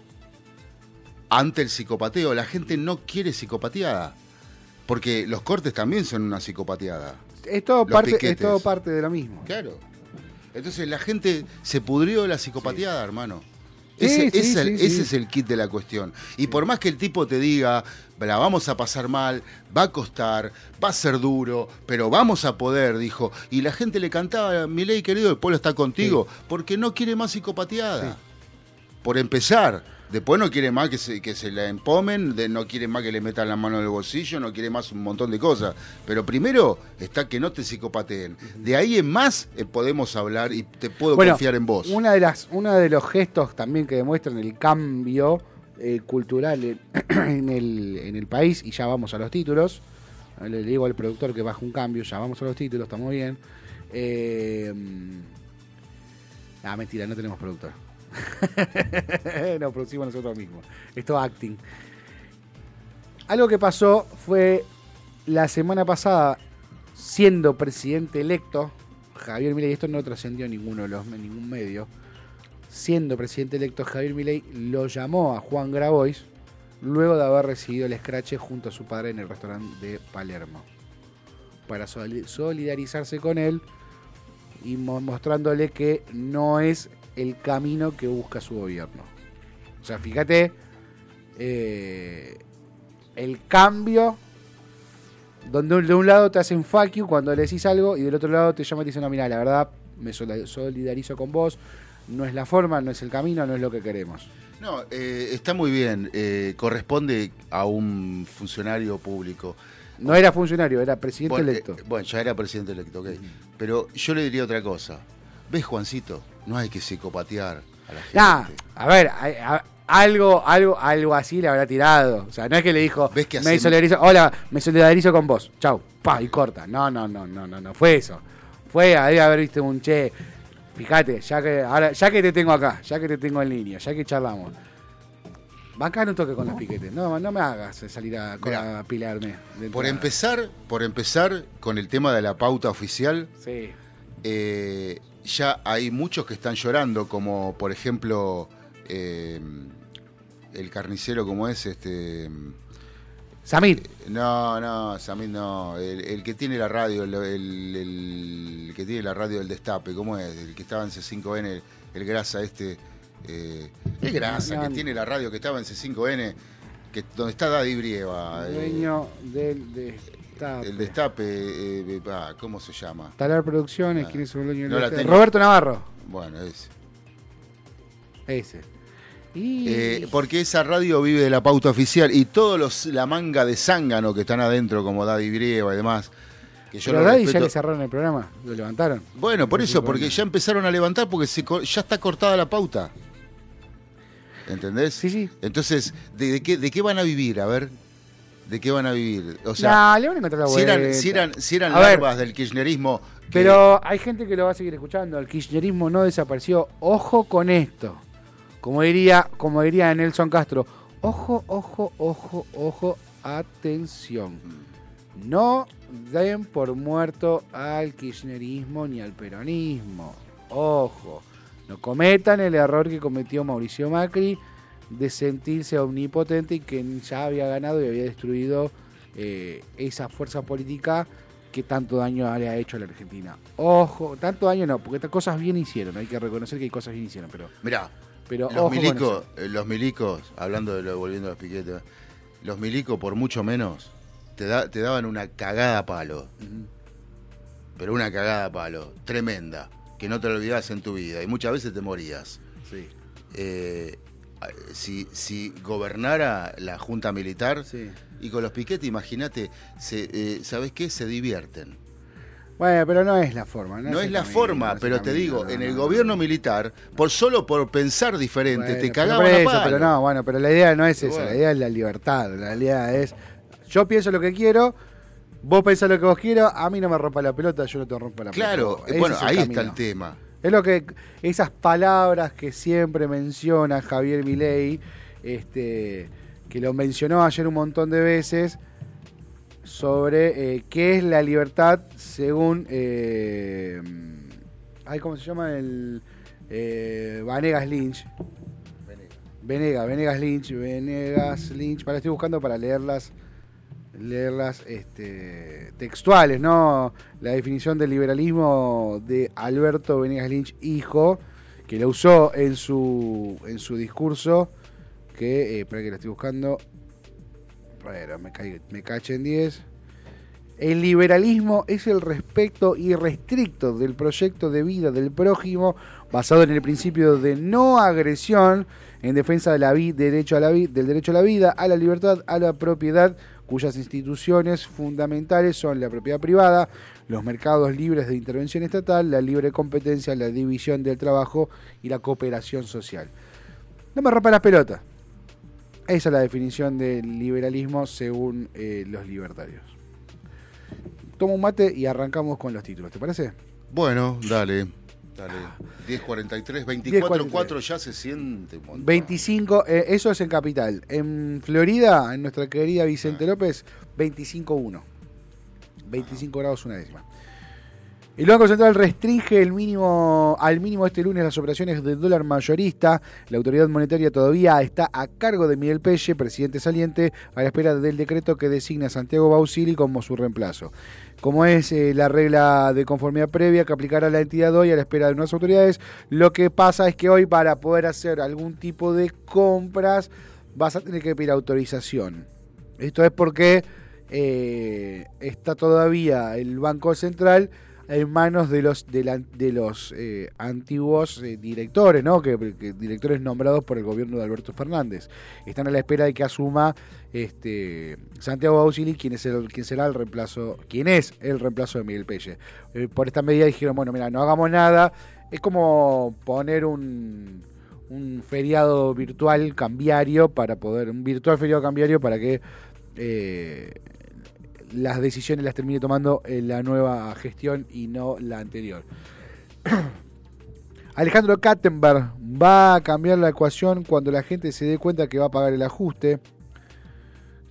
ante el psicopateo. La gente no quiere psicopateada, porque los cortes también son una psicopateada. Es todo, parte, es todo parte de lo mismo. Claro. Entonces la gente se pudrió de la psicopateada, hermano. Ese, es el kit de la cuestión. Y por más que el tipo te diga, la vamos a pasar mal, va a costar, va a ser duro, pero vamos a poder, dijo. Y la gente le cantaba, mi ley querido, el pueblo está contigo, porque no quiere más psicopateada. Por empezar. Después no quiere más que se, que se la empomen, no quiere más que le metan la mano en el bolsillo, no quiere más un montón de cosas. Pero primero está que no te psicopateen. De ahí en más eh, podemos hablar y te puedo confiar en vos. Una de las, uno de los gestos también que demuestran el cambio eh, cultural en, el, en el país, y ya vamos a los títulos. Le digo al productor que baja un cambio, ya vamos a los títulos, estamos bien. Eh, ah, mentira, no tenemos productor. Nos producimos nosotros mismos. Esto acting. Algo que pasó fue la semana pasada, siendo presidente electo, Javier Milei, esto no trascendió ninguno de los ningún medio, siendo presidente electo Javier Milei lo llamó a Juan Grabois luego de haber recibido el escrache junto a su padre en el restaurante de Palermo para solidarizarse con él y mostrándole que no es el camino que busca su gobierno. O sea, fíjate eh, el cambio donde de un lado te hacen fuck you cuando le decís algo y del otro lado te llaman y te dicen, no, mira, la verdad me solidarizo con vos, no es la forma, no es el camino, no es lo que queremos. No, eh, está muy bien, eh, corresponde a un funcionario público. No era funcionario, era presidente electo. bueno, ya era presidente electo, ok. Pero yo le diría otra cosa. ¿Ves, Juancito? No hay que psicopatear a la gente. a ver, algo, algo, algo así le habrá tirado. O sea, no es que le dijo, ¿Ves que me solidarizo, hola, me solidarizo con vos. Chau, pa, y corta. No, no, no, no, no, no, fue eso. Fue a haber visto un che. Fíjate, ya que, ahora, ya que te tengo acá, ya que te tengo en línea, ya que charlamos. Bacán un toque con los piquetes. No, no me hagas salir a, a pilarme. Por empezar, por empezar con el tema de la pauta oficial. Sí. Eh, ya hay muchos que están llorando, como por ejemplo eh, el carnicero, como es este. Samir. No, no, Samir no. El, que tiene la radio, el, que tiene la radio del destape, ¿cómo es? El que estaba en C5N, el, grasa este. Eh, el grasa, que tiene la radio, que estaba en C5N, que, donde está Daddy Brieva. Eh. Dueño del, el destape, eh, ah, ¿cómo se llama? Talar Producciones, ah. ¿quién es el dueño? Roberto Navarro. Bueno, ese. Ese. Eh, porque esa radio vive de la pauta oficial y todos los la manga de zángano que están adentro, como Daddy Brieva y demás. Que yo Pero Daddy ya le cerraron el programa, lo levantaron. Bueno, por eso, porque ya empezaron a levantar porque ya está cortada la pauta. ¿Entendés? Sí, sí. Entonces, ¿de, qué, ¿de qué van a vivir? A ver, ¿De qué van a vivir? O sea, le van a encontrar la si eran, si eran, si eran larvas del kirchnerismo. Pero hay gente que lo va a seguir escuchando. El kirchnerismo no desapareció. Ojo con esto. Como diría, como diría Nelson Castro, ojo, ojo, ojo, ojo, atención. No den por muerto al kirchnerismo ni al peronismo. Ojo, no cometan el error que cometió Mauricio Macri de sentirse omnipotente y que ya había ganado y había destruido eh, esa fuerza política que tanto daño le ha hecho a la Argentina. Ojo, tanto daño no, porque estas cosas bien hicieron, hay que reconocer que hay cosas bien hicieron, pero... Mirá, pero los, milicos, eh, los milicos, hablando de lo, volviendo a los piquetes, los milicos por mucho menos te, da, te daban una cagada a palo. Pero una cagada a palo, tremenda, que no te lo olvidás en tu vida y muchas veces te morías. Sí. Eh, si, si gobernara la Junta Militar Sí. y con los piquetes, imagínate, se, eh, ¿sabes qué? Se divierten. Bueno, pero no es la forma. No, No es la camino, forma, no pero te digo, no, en el no. gobierno militar, por solo por pensar diferente, Bueno, te pero cagaban por a eso. Pero no, bueno, pero la idea no es esa, Bueno. la idea es la libertad, la idea es yo pienso lo que quiero, vos pensás lo que vos quiero, a mí no me rompa la pelota, yo no te rompo la Claro, pelota. eh, Ese bueno, es ahí camino. está el tema. Es lo que esas palabras que siempre menciona Javier Milei, este, que lo mencionó ayer un montón de veces sobre eh, qué es la libertad según eh, ay, ¿cómo se llama el eh, Vanegas Lynch? Venegas, Venegas Lynch, Venegas Lynch, para estoy buscando para leerlas leerlas este, textuales, ¿no? La definición del liberalismo de Alberto Venegas Lynch, hijo, que lo usó en su, en su discurso, que, eh, espera que la estoy buscando, bueno, me, caí- me caché en 10. El liberalismo es el respeto irrestricto del proyecto de vida del prójimo basado en el principio de no agresión en defensa de derecho a la vi- del derecho a la vida, a la libertad, a la propiedad, cuyas instituciones fundamentales son la propiedad privada, los mercados libres de intervención estatal, la libre competencia, la división del trabajo y la cooperación social. No me rompa las pelotas. Esa es la definición del liberalismo según eh, los libertarios. Tomo un mate y arrancamos con los títulos, ¿te parece? Bueno, dale. Dale. 10.43, 24, 10:43. 4 ya se siente montón. 25, eh, eso es en Capital. En Florida, en nuestra querida Vicente López, 25.1. 25 grados una décima. El Banco Central restringe el mínimo, al mínimo este lunes las operaciones de dólar mayorista. La autoridad monetaria todavía está a cargo de Miguel Pelle, presidente saliente, a la espera del decreto que designa Santiago Bausili como su reemplazo. Como es eh, la regla de conformidad previa que aplicará la entidad hoy a la espera de unas autoridades, lo que pasa es que hoy para poder hacer algún tipo de compras vas a tener que pedir autorización. Esto es porque eh, está todavía el Banco Central en manos de los de, la- de los eh, antiguos eh, directores, ¿no? Que, directores nombrados por el gobierno de Alberto Fernández. Están a la espera de que asuma este Santiago Bausili, quien es el quien será el reemplazo, quién es el reemplazo de Miguel Pelle. Eh, por esta medida dijeron, bueno, mira, no hagamos nada. Es como poner un un feriado virtual cambiario para poder, un virtual feriado cambiario para que eh, las decisiones las termine tomando en la nueva gestión y no la anterior. Alejandro Kattenberg va a cambiar la ecuación cuando la gente se dé cuenta que va a pagar el ajuste.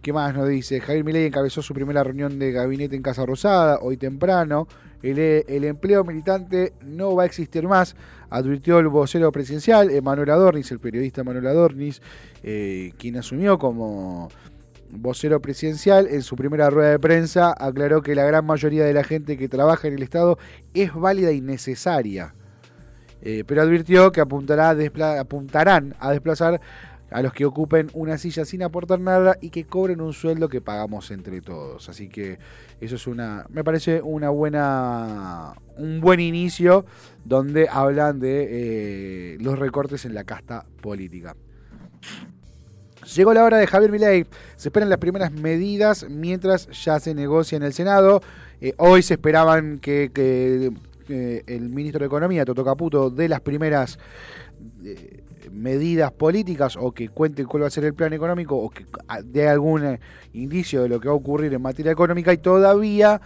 ¿Qué más nos dice? Javier Milei encabezó su primera reunión de gabinete en Casa Rosada hoy temprano. El, el empleo militante no va a existir más, advirtió el vocero presidencial, Emanuel Adornis, el periodista Emanuel Adornis, eh, quien asumió como vocero presidencial en su primera rueda de prensa, aclaró que la gran mayoría de la gente que trabaja en el Estado es válida y necesaria. Eh, pero advirtió que apuntará apuntarán a desplazar a los que ocupen una silla sin aportar nada y que cobren un sueldo que pagamos entre todos. Así que eso es una, me parece una buena, un buen inicio donde hablan de eh, los recortes en la casta política. Llegó la hora de Javier Milei. Se esperan las primeras medidas mientras ya se negocia en el Senado. Eh, hoy se esperaban que, eh, el ministro de Economía, Toto Caputo, dé las primeras eh, medidas políticas o que cuente cuál va a ser el plan económico o que dé algún indicio de lo que va a ocurrir en materia económica y todavía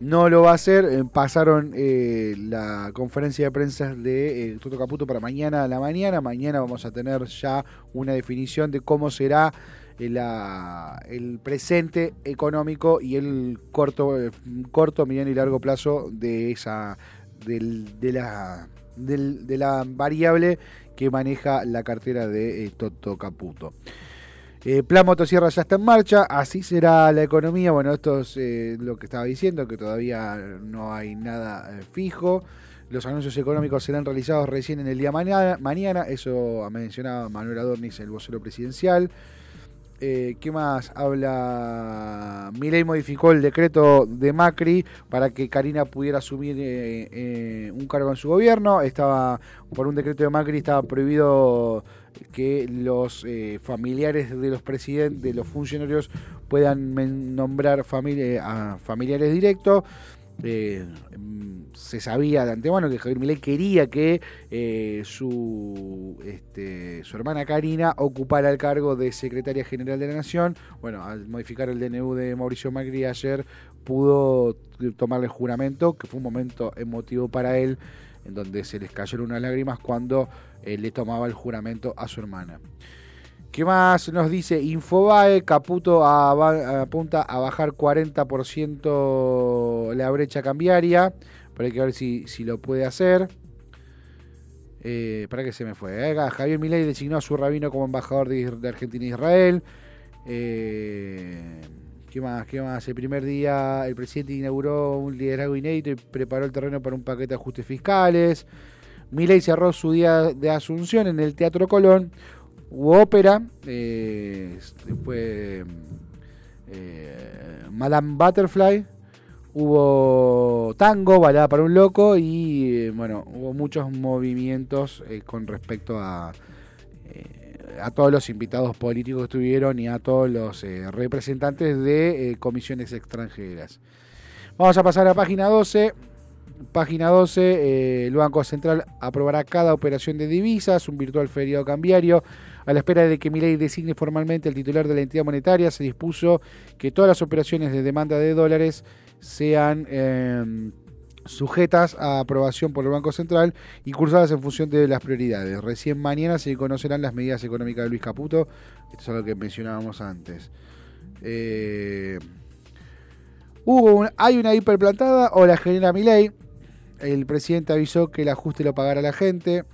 no lo va a hacer. Eh, pasaron eh, la conferencia de prensa de Toto Caputo para mañana a la mañana. Mañana vamos a tener ya una definición de cómo será el presente económico y el corto, corto, mediano y largo plazo de esa de, la, de la variable que maneja la cartera de Toto Caputo. Eh, plan Motosierra ya está en marcha, así será la economía. Bueno, esto es eh, lo que estaba diciendo, que todavía no hay nada eh, fijo. Los anuncios económicos serán realizados recién en el día mañana, mañana. eso ha mencionado Manuel Adornis, el vocero presidencial. Eh, ¿Qué más? Habla. Milei modificó el decreto de Macri para que Karina pudiera asumir un cargo en su gobierno. Estaba, por un decreto de Macri, estaba prohibido que los familiares de los presidentes, de los funcionarios, puedan nombrar a familiares directos. Eh, se sabía de antemano que Javier Milei quería que eh, su, este, su hermana Karina ocupara el cargo de secretaria general de la Nación. Bueno, al modificar el DNU de Mauricio Macri ayer pudo tomarle juramento, que fue un momento emotivo para él, en donde se les cayeron unas lágrimas cuando eh, le tomaba el juramento a su hermana. ¿Qué más nos dice Infobae? Caputo apunta a bajar 40% la brecha cambiaria. Pero hay que ver si, lo puede hacer. Eh, para que se me fue. Eh. Javier Milei designó a su rabino como embajador de, Argentina e Israel. Eh, ¿Qué más? ¿Qué más? El primer día el presidente inauguró un liderazgo inédito y preparó el terreno para un paquete de ajustes fiscales. Milei cerró su día de asunción en el Teatro Colón hubo ópera, eh, después eh, Madame Butterfly, hubo tango, balada para un loco y eh, bueno, hubo muchos movimientos con respecto a, a todos los invitados políticos que estuvieron y a todos los representantes de comisiones extranjeras. Vamos a pasar a página 12. Página 12, el Banco Central aprobará cada operación de divisas, un virtual feriado cambiario. A la espera de que Milei designe formalmente el titular de la entidad monetaria, se dispuso que todas las operaciones de demanda de dólares sean em, sujetas a aprobación por el Banco Central y cursadas en función de las prioridades. Recién mañana se conocerán las medidas económicas de Luis Caputo. Esto es algo que mencionábamos antes. Eh, hay una hiperplantada o la genera Milei. El presidente avisó que el ajuste lo pagará la gente.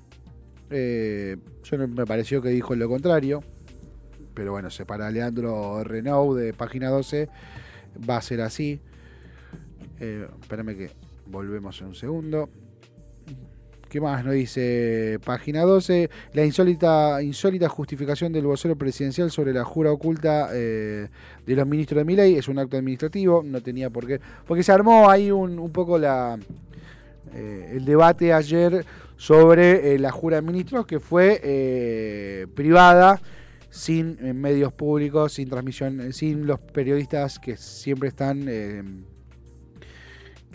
Eh, yo no, me pareció que dijo lo contrario. Pero bueno, se para Leandro Renault de página 12. Va a ser así. Eh, espérame que volvemos en un segundo. ¿Qué más nos dice página 12? La insólita, insólita justificación del vocero presidencial sobre la jura oculta eh, de los ministros de Miley es un acto administrativo, no tenía por qué. Porque se armó ahí un, poco la, eh, el debate ayer sobre eh, la jura de ministros que fue privada, sin medios públicos, sin transmisión, sin los periodistas que siempre están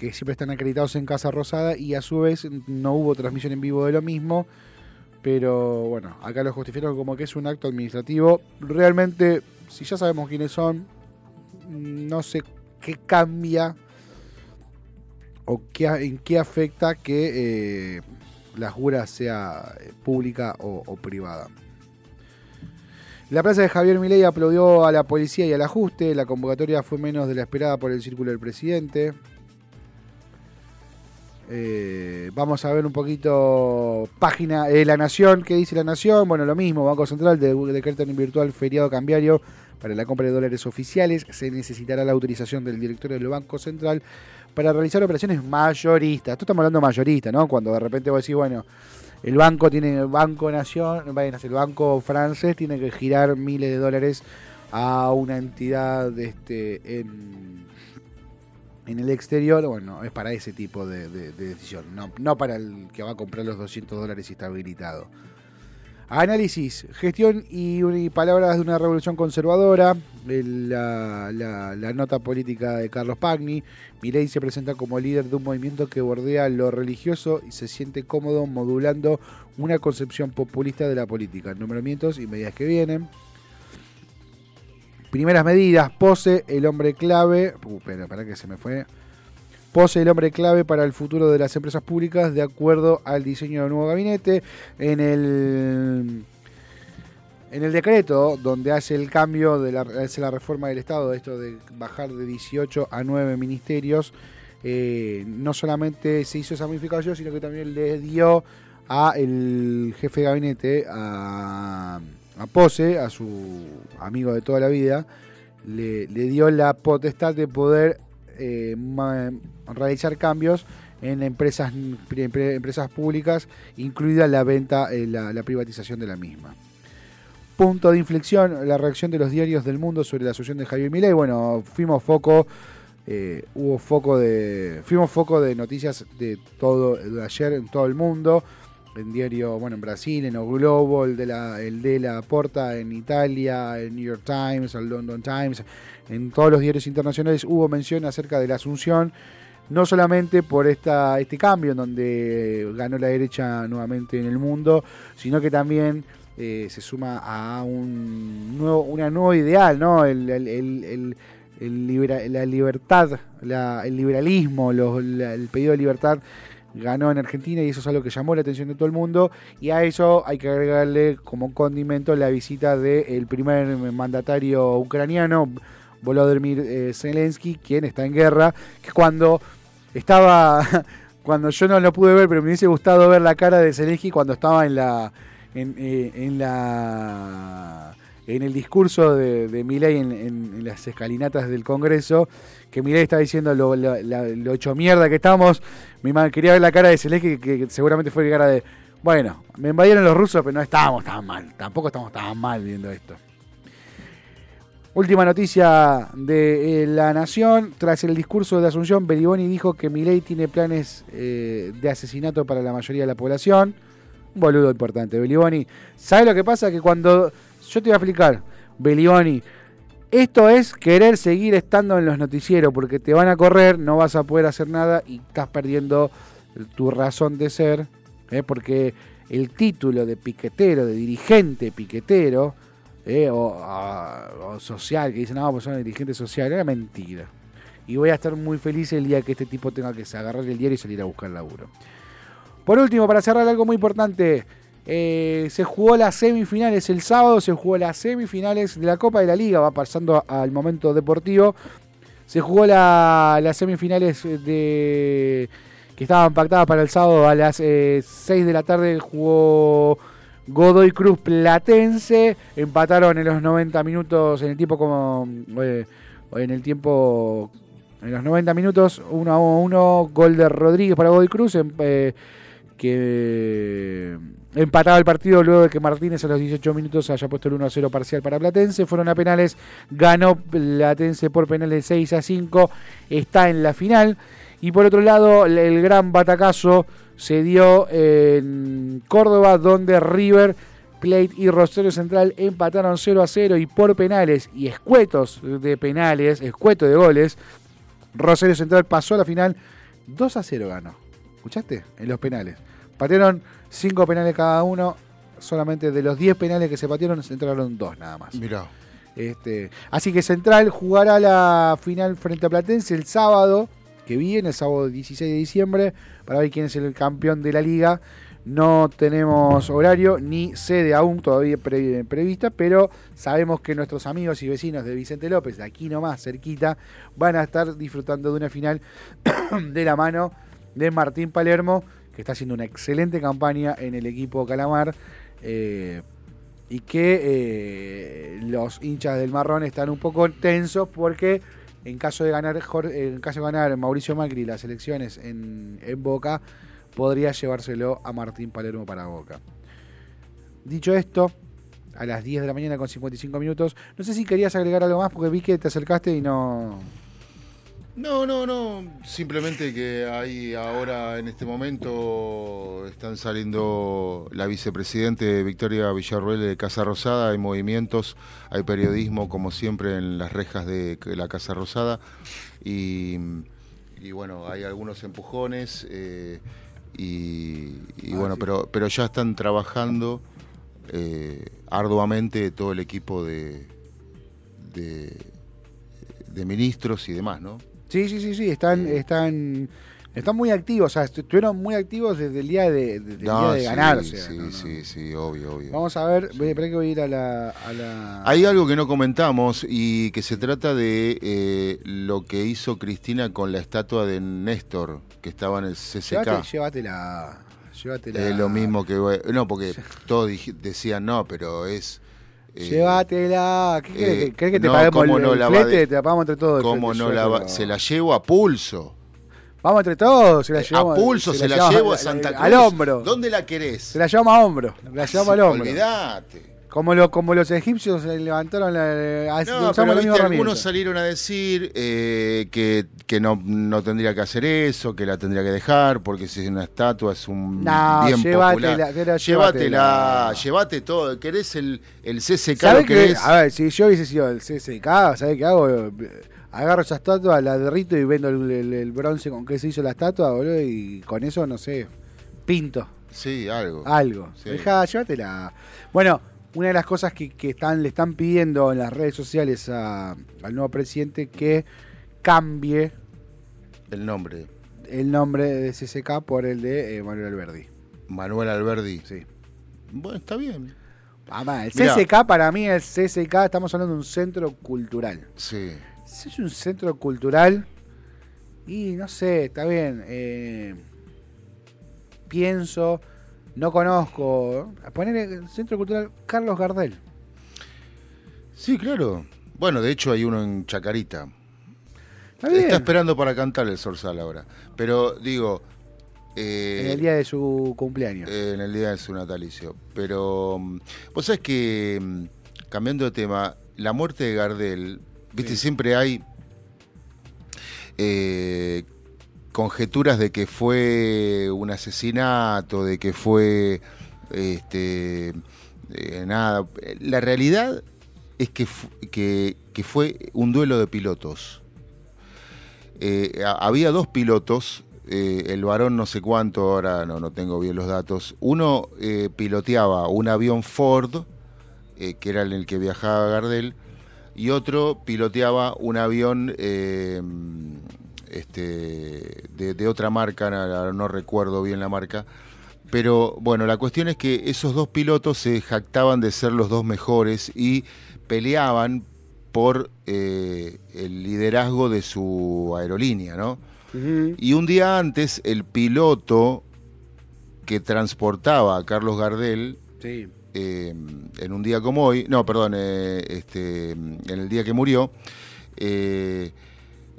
que siempre están acreditados en Casa Rosada y a su vez no hubo transmisión en vivo de lo mismo. Pero bueno, acá lo justifican como que es un acto administrativo. Realmente, si ya sabemos quiénes son, no sé qué cambia o qué, en qué afecta que eh, la jura sea eh, pública o, privada. La plaza de Javier Milei aplaudió a la policía y al ajuste. La convocatoria fue menos de la esperada por el círculo del presidente. Eh, vamos a ver un poquito página de La Nación. ¿Qué dice La Nación? Bueno, lo mismo. Banco Central de, decreta un virtual feriado cambiario para la compra de dólares oficiales. Se necesitará la autorización del directorio del Banco Central para realizar operaciones mayoristas. Esto estamos hablando mayorista, ¿no? Cuando de repente vos decís, bueno, el banco tiene, el Banco Nación, el Banco francés tiene que girar miles de dólares a una entidad este, en, en el exterior, bueno, es para ese tipo de, decisión, no, para el que va a comprar los 200 dólares y está habilitado. Análisis, gestión y, palabras de una revolución conservadora. La, nota política de Carlos Pagni. Milei se presenta como líder de un movimiento que bordea lo religioso y se siente cómodo modulando una concepción populista de la política. Nombramientos y medidas que vienen. Primeras medidas, pose, el hombre clave. Uh, espera, para que se me fue. Pose el hombre clave para el futuro de las empresas públicas de acuerdo al diseño del nuevo gabinete. En el en el decreto donde hace el cambio, de la, hace la reforma del Estado, esto de bajar de 18 a 9 ministerios, eh, no solamente se hizo esa modificación, sino que también le dio a el jefe de gabinete, a, a Pose, a su amigo de toda la vida, le, dio la potestad de poder eh, realizar cambios en empresas, empresas públicas, incluida la venta, eh, la, privatización de la misma punto de inflexión la reacción de los diarios del mundo sobre la asunción de Javier Milei. Bueno, fuimos foco, eh, hubo foco de, fuimos foco de noticias de todo, de ayer en todo el mundo. En diario, bueno, en Brasil, en O Globo, el de la, el de la Porta en Italia, el New York Times, el London Times, en todos los diarios internacionales hubo mención acerca de la asunción no solamente por esta, este cambio en donde ganó la derecha nuevamente en el mundo, sino que también eh, se suma a un nuevo, una nuevo ideal, ¿no? El, la libertad, el liberalismo, el pedido de libertad ganó en Argentina y eso es algo que llamó la atención de todo el mundo. Y a eso hay que agregarle como condimento la visita del primer mandatario ucraniano, Volodymyr eh, Zelensky, quien está en guerra, que cuando estaba, cuando yo no lo pude ver, pero me hubiese gustado ver la cara de Zelensky cuando estaba en la en, eh, en la en el discurso de, de Milei en, las escalinatas del Congreso, que Milei está diciendo lo, hecho mierda que estamos. Mi madre quería ver la cara de Zelensky, que, seguramente fue la cara de, bueno, me invadieron los rusos, pero no estábamos tan mal, tampoco estamos tan mal viendo esto. Última noticia de eh, La Nación. Tras el discurso de Asunción, Beriboni dijo que Milei tiene planes eh, de asesinato para la mayoría de la población. Un boludo importante, Belioni. ¿Sabes lo que pasa? Que cuando. Yo te voy a explicar, Belioni. Esto es querer seguir estando en los noticieros porque te van a correr, no vas a poder hacer nada y estás perdiendo tu razón de ser. ¿eh? Porque el título de piquetero, de dirigente piquetero, ¿eh? o, social, que dicen, no, pues son dirigente social, era mentira. Y voy a estar muy feliz el día que este tipo tenga que agarrar el diario y salir a buscar laburo. Por último, para cerrar algo muy importante, eh, se jugó las semifinales el sábado, se jugó las semifinales de la Copa de la Liga, va pasando al momento deportivo. Se jugó las semifinales de que estaban pactadas para el sábado a las 6 eh, de la tarde. Jugó Godoy Cruz Platense. Empataron en los 90 minutos, en el tiempo como. Eh, en el tiempo. En los 90 minutos, 1 a 1, gol de Rodríguez para Godoy Cruz. Em, que empataba el partido luego de que Martínez a los 18 minutos haya puesto el 1 a 0 parcial para Platense. Fueron a penales, ganó Platense por penales 6 a 5, está en la final. Y por otro lado, el gran batacazo se dio en Córdoba, donde River Plate y Rosario Central empataron 0 a 0 y por penales y escuetos de penales, escueto de goles, Rosario Central pasó a la final 2 a 0 ganó. ¿Escuchaste? En los penales. Patearon cinco penales cada uno. Solamente de los 10 penales que se patearon, se entraron dos nada más. Mirá. Este, así que Central jugará la final frente a Platense el sábado que viene, el sábado 16 de diciembre, para ver quién es el campeón de la liga. No tenemos horario ni sede aún todavía prevista, pero sabemos que nuestros amigos y vecinos de Vicente López, de aquí nomás, cerquita, van a estar disfrutando de una final de la mano de Martín Palermo, que está haciendo una excelente campaña en el equipo Calamar. Eh, y que eh, los hinchas del marrón están un poco tensos porque en caso de ganar en caso de ganar Mauricio Macri las elecciones en, en Boca podría llevárselo a Martín Palermo para Boca. Dicho esto, a las 10 de la mañana con 55 minutos, no sé si querías agregar algo más porque vi que te acercaste y no no, no, no. Simplemente que hay ahora, en este momento, están saliendo la vicepresidente Victoria Villarruel de Casa Rosada. Hay movimientos, hay periodismo, como siempre, en las rejas de la Casa Rosada. Y, bueno, hay algunos empujones. Eh, y, ah, bueno, pero, pero ya están trabajando eh, arduamente todo el equipo de, de, de ministros y demás, ¿no? Sí, sí, sí, sí, están, están, están muy activos, o sea, estu- estuvieron muy activos desde el día de, desde el No, día de sí, ganar. o sí, sí, no, no. sí, sí, obvio, obvio. Vamos a ver, voy, espera que voy a ir a la... A la... Hay algo que no comentamos y que se trata de eh, lo que hizo Cristina con la estatua de Néstor, que estaba en el CCK. Llévate- llévatela, llévatela. Es lo mismo que... No, porque todos decían, no, pero es... eh, Llévatela. ¿Qué querés? eh, que- ¿Querés que te no, paguemos ¿cómo el, no el la flete? de- Te la pagamos entre todos. ¿Cómo no la va? Se la llevo a pulso. Vamos entre todos, se la Eh, llevamos. a pulso se la, llevamos llevo a Santa Cruz. Al hombro. ¿Dónde la querés? Se la llevamos a hombro. La llevamos al hombro. Olvídate. Como, lo, como los egipcios se levantaron la. así, No, pero viste, algunos salieron a decir eh, que, que no, no tendría que hacer eso, que la tendría que dejar, porque si es una estatua es un No, bien llévatela, popular. llévatela, llévatela. llévate todo. ¿Querés el, el CCK? ¿Sabés lo querés? A ver, si yo hubiese sido el CSK, ¿sabés qué hago? Agarro esa estatua, la derrito y vendo el, el- el bronce con que se hizo la estatua, boludo, y con eso, no sé, pinto Sí, algo. algo. Sí. Dejá, llévatela. Bueno, una de las cosas que, que están, le están pidiendo en las redes sociales a- al nuevo presidente que cambie El nombre. el nombre de CSK por el de eh, Manuel Alberdi. Manuel Alberdi. Sí. Bueno, está bien. Mamá, el Mirá. CSK para mí es CSK, estamos hablando de un centro cultural. Sí. Si es un centro cultural y no sé, está bien. eh, pienso, no conozco. A poner el centro cultural Carlos Gardel. Sí, claro. Bueno, de hecho hay uno en Chacarita. Está bien. Está esperando para cantar el Sorsal ahora. Pero digo... eh, en el día de su cumpleaños. eh, en el día de su natalicio. Pero mm, vos sabés que, mm, cambiando de tema, la muerte de Gardel, viste, Sí. siempre hay eh, conjeturas de que fue un asesinato, de que fue este eh, nada. La realidad es que, que, fue un duelo de pilotos. Eh, ha- había dos pilotos, eh, el varón no sé cuánto, ahora no, no tengo bien los datos. Uno piloteaba un avión Ford, que era en el que viajaba Gardel, y otro piloteaba un avión este, de, de otra marca, no, no recuerdo bien la marca. Pero bueno, la cuestión es que esos dos pilotos se jactaban de ser los dos mejores y peleaban por eh, el liderazgo de su aerolínea, ¿no? Y un día antes, el piloto que transportaba a Carlos Gardel, Sí. eh, en un día como hoy, no, perdón, eh, este, en el día que murió, eh,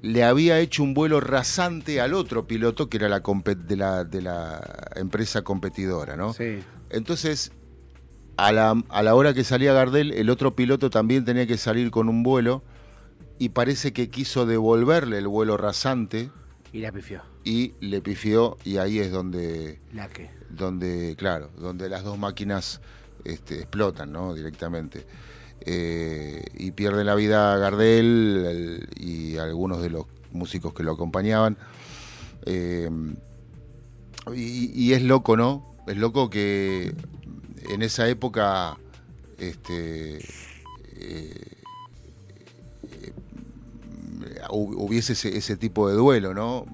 le había hecho un vuelo rasante al otro piloto que era la de, la, de la empresa competidora, ¿no? Sí. Entonces, a la, a la hora que salía Gardel, el otro piloto también tenía que salir con un vuelo y parece que quiso devolverle el vuelo rasante Y la pifió. y le pifió y ahí es donde, La que. donde claro, donde las dos máquinas este, explotan, ¿no? Directamente. Eh, y pierde la vida Gardel el- y algunos de los músicos que lo acompañaban. Eh, y, es loco, ¿no? Es loco que en esa época este, eh, hu- hubiese ese, ese tipo de duelo, ¿no?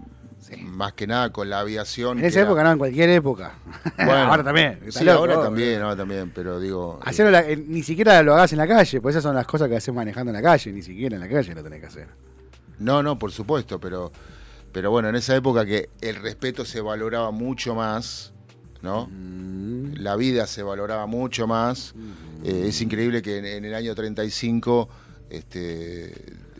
Más que nada con la aviación. En esa era- época no, en cualquier época. Bueno, ahora también. Sí, loco, ahora ¿no? también, ahora también, pero digo. eh, Hacerlo la- eh, ni siquiera lo hagas en la calle, pues esas son las cosas que haces manejando en la calle, ni siquiera en la calle lo tenés que hacer. No, no, por supuesto, pero, pero bueno, en esa época que el respeto se valoraba mucho más, ¿no? Mm. La vida se valoraba mucho más. Eh, es increíble que en, en el año 35 este,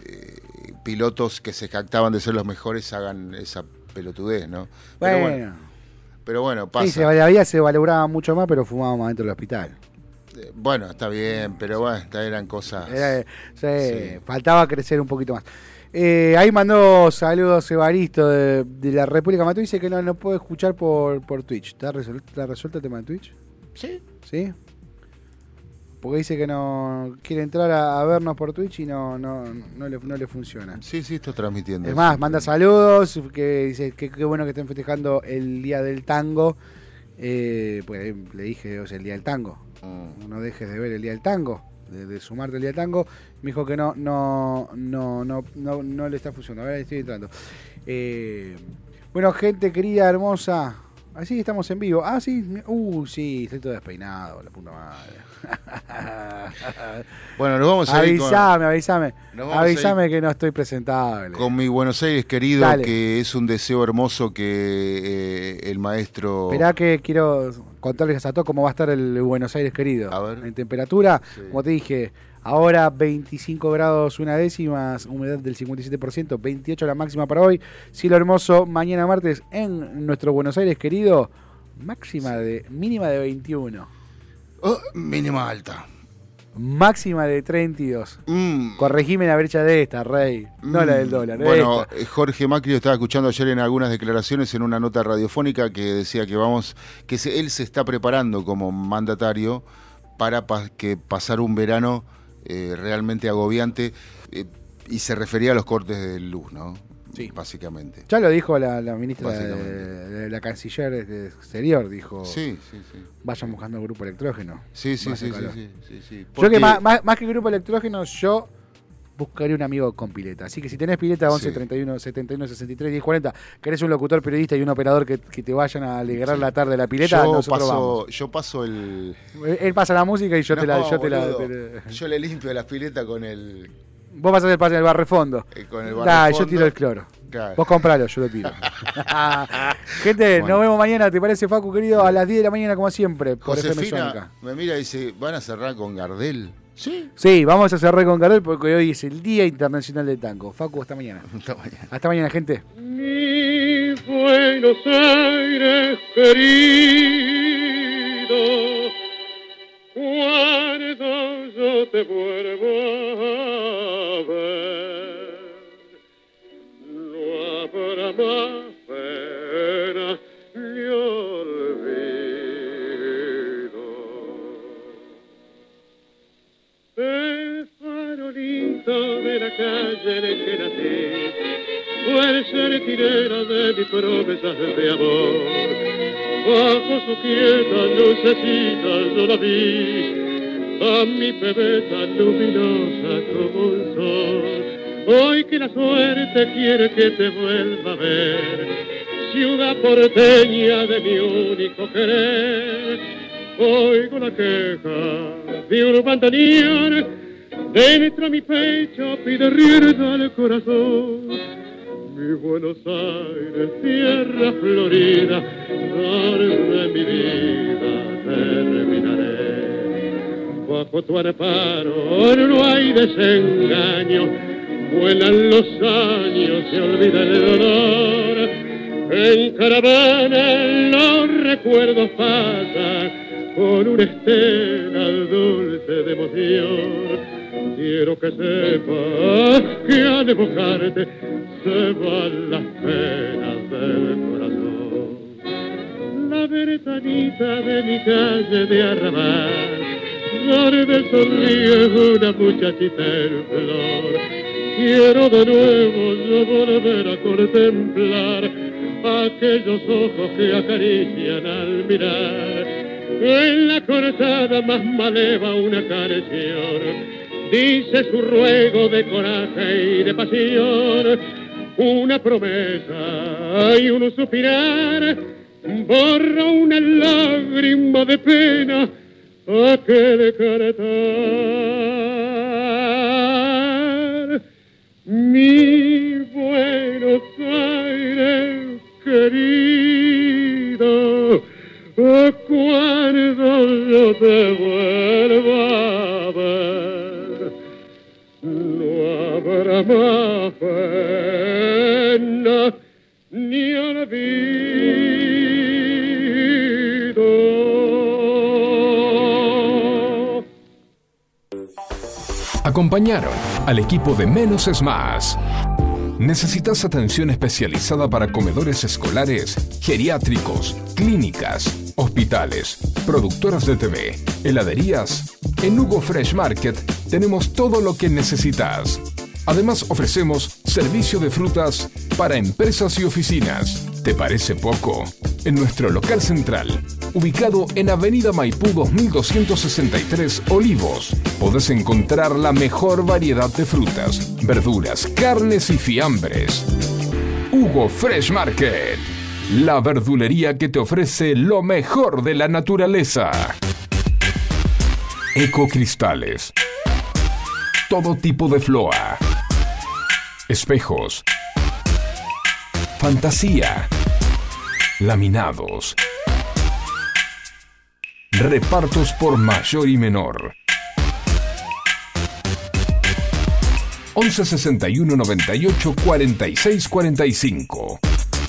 eh, pilotos que se jactaban de ser los mejores hagan esa pelotudez, ¿no? Pero Bueno, bueno, pero bueno, pasa. sí, se, se valoraba mucho más, pero fumábamos dentro del hospital. Eh, Bueno, está bien, pero bueno, estas eran cosas. Era- sí, Sí. Faltaba crecer un poquito más. Eh, ahí mandó saludos Evaristo de, de la República Matú. Dice que no, no puede escuchar por, por Twitch. ¿Está resuelto, ¿Está resuelto el tema de Twitch? Sí. ¿Sí? Porque dice que no quiere entrar a, a vernos por Twitch y no, no, no, le, no le funciona. Sí, sí, está transmitiendo. Es más, Sí, manda saludos, que dice que qué bueno que estén festejando el Día del Tango. Eh, pues ahí le dije, o sea, el Día del Tango. Mm. No dejes de ver el Día del Tango. de, de sumarte al día tango. Me dijo que no, no, no, no, no, no le está funcionando. Ahora estoy entrando. Eh, bueno, gente querida, hermosa. Así estamos en vivo. Ah, sí. Uh, sí, estoy todo despeinado, la puta madre. Bueno, nos vamos a ir con, avísame, avísame. Nos vamos a Avísame que no estoy presentable. con mi Buenos Aires querido, Dale. que es un deseo hermoso que eh, el maestro... Esperá que quiero contarles a todos cómo va a estar el Buenos Aires querido. A ver. En temperatura, Sí. como te dije, ahora 25 grados una décimas, humedad del 57%, 28 la máxima para hoy. Cielo hermoso, mañana martes en nuestro Buenos Aires querido, máxima de mínima de 21, Oh, mínima alta. máxima de 32. Mm. Corregime la brecha de esta, Rey, no la del dólar. Bueno, esta. eh, Jorge Macri lo estaba escuchando ayer en algunas declaraciones en una nota radiofónica que decía que vamos, que se- él se está preparando como mandatario para pa- que pasar un verano eh, realmente agobiante eh, y se refería a los cortes de luz, ¿no? Sí. Básicamente. Ya lo dijo la, la ministra de, la canciller de exterior, dijo, Sí, sí, sí. vayan buscando el grupo electrógeno. Sí, sí, sí, sí. Yo que más, más- más que grupo electrógeno, yo buscaré un amigo con pileta. Así que si tenés pileta 11 Sí. 31 71 63 10 40, querés un locutor periodista y un operador que, que te vayan a alegrar Sí. la tarde de la pileta, yo nosotros paso, yo paso el. Él pasa la música y yo te la. Yo, te la boludo. te la- Yo le limpio la pileta con el. Vos pasás el pase del barrefondo. eh, con el Nah, barrefondo. yo tiro el cloro. Claro. Vos compralo, yo lo tiro. Gente, Bueno. nos vemos mañana, ¿te parece, Facu, querido? A las 10 de la mañana, como siempre, por FM. Josefina me mira y dice, ¿van a cerrar con Gardel? Sí. Sí, vamos a cerrar con Gardel porque hoy es el Día Internacional del Tango. Facu, hasta mañana. Hasta mañana. Hasta mañana, gente. Mi Buenos Aires querido, cuando yo te vuelvo a ver, no habrá más pena la calle en que nací fue el sentinela de mis promesas de amor. Bajo su quieta lucecita yo la vi, a mi bebé tan luminosa como el sol. Hoy que la suerte quiere que te vuelva a ver, ciudad porteña de mi único querer. Oigo la queja de un bandoneón, dentro mi pecho pide rienda al corazón. Mi Buenos Aires, tierra florida, de mi vida terminaré. Bajo tu amparo no hay desengaño, vuelan los años, se olvida el dolor. En caravana los recuerdos pasan con una estela dulce de emoción. Quiero que sepas que al evocarte se van las penas del corazón. La ventanita de mi calle de arrabal, donde sonríe una muchachita en flor. Quiero de nuevo yo volver a contemplar aquellos ojos que acarician al mirar. En la cortada más maleva una canción dice su ruego de coraje y de pasión, una promesa y un suspirar, borra una lágrima de pena aquel cantar. Mi Buenos Aires querido, cuando yo te vuelva a no habrá más pena ni. Acompañaron al equipo de Menos es Más. ¿Necesitas atención especializada para comedores escolares, geriátricos, clínicas, hospitales, productoras de TV, heladerías? En Hugo Fresh Market tenemos todo lo que necesitas. Además ofrecemos servicio de frutas para empresas y oficinas. ¿Te parece poco? En nuestro local central ubicado en Avenida Maipú 2263 Olivos. Podés encontrar la mejor variedad de frutas, verduras, carnes y fiambres. Hugo Fresh Market, la verdulería que te ofrece lo mejor de la naturaleza. Ecocristales. Todo tipo de floa. Espejos. Fantasía. Laminados. Repartos por mayor y menor. 11 61 98 46 45.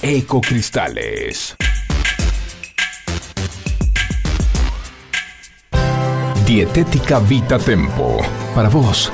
Ecocristales. Dietética Vita Tempo. Para vos,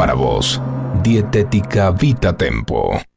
Para vos, Dietética Vita Tempo.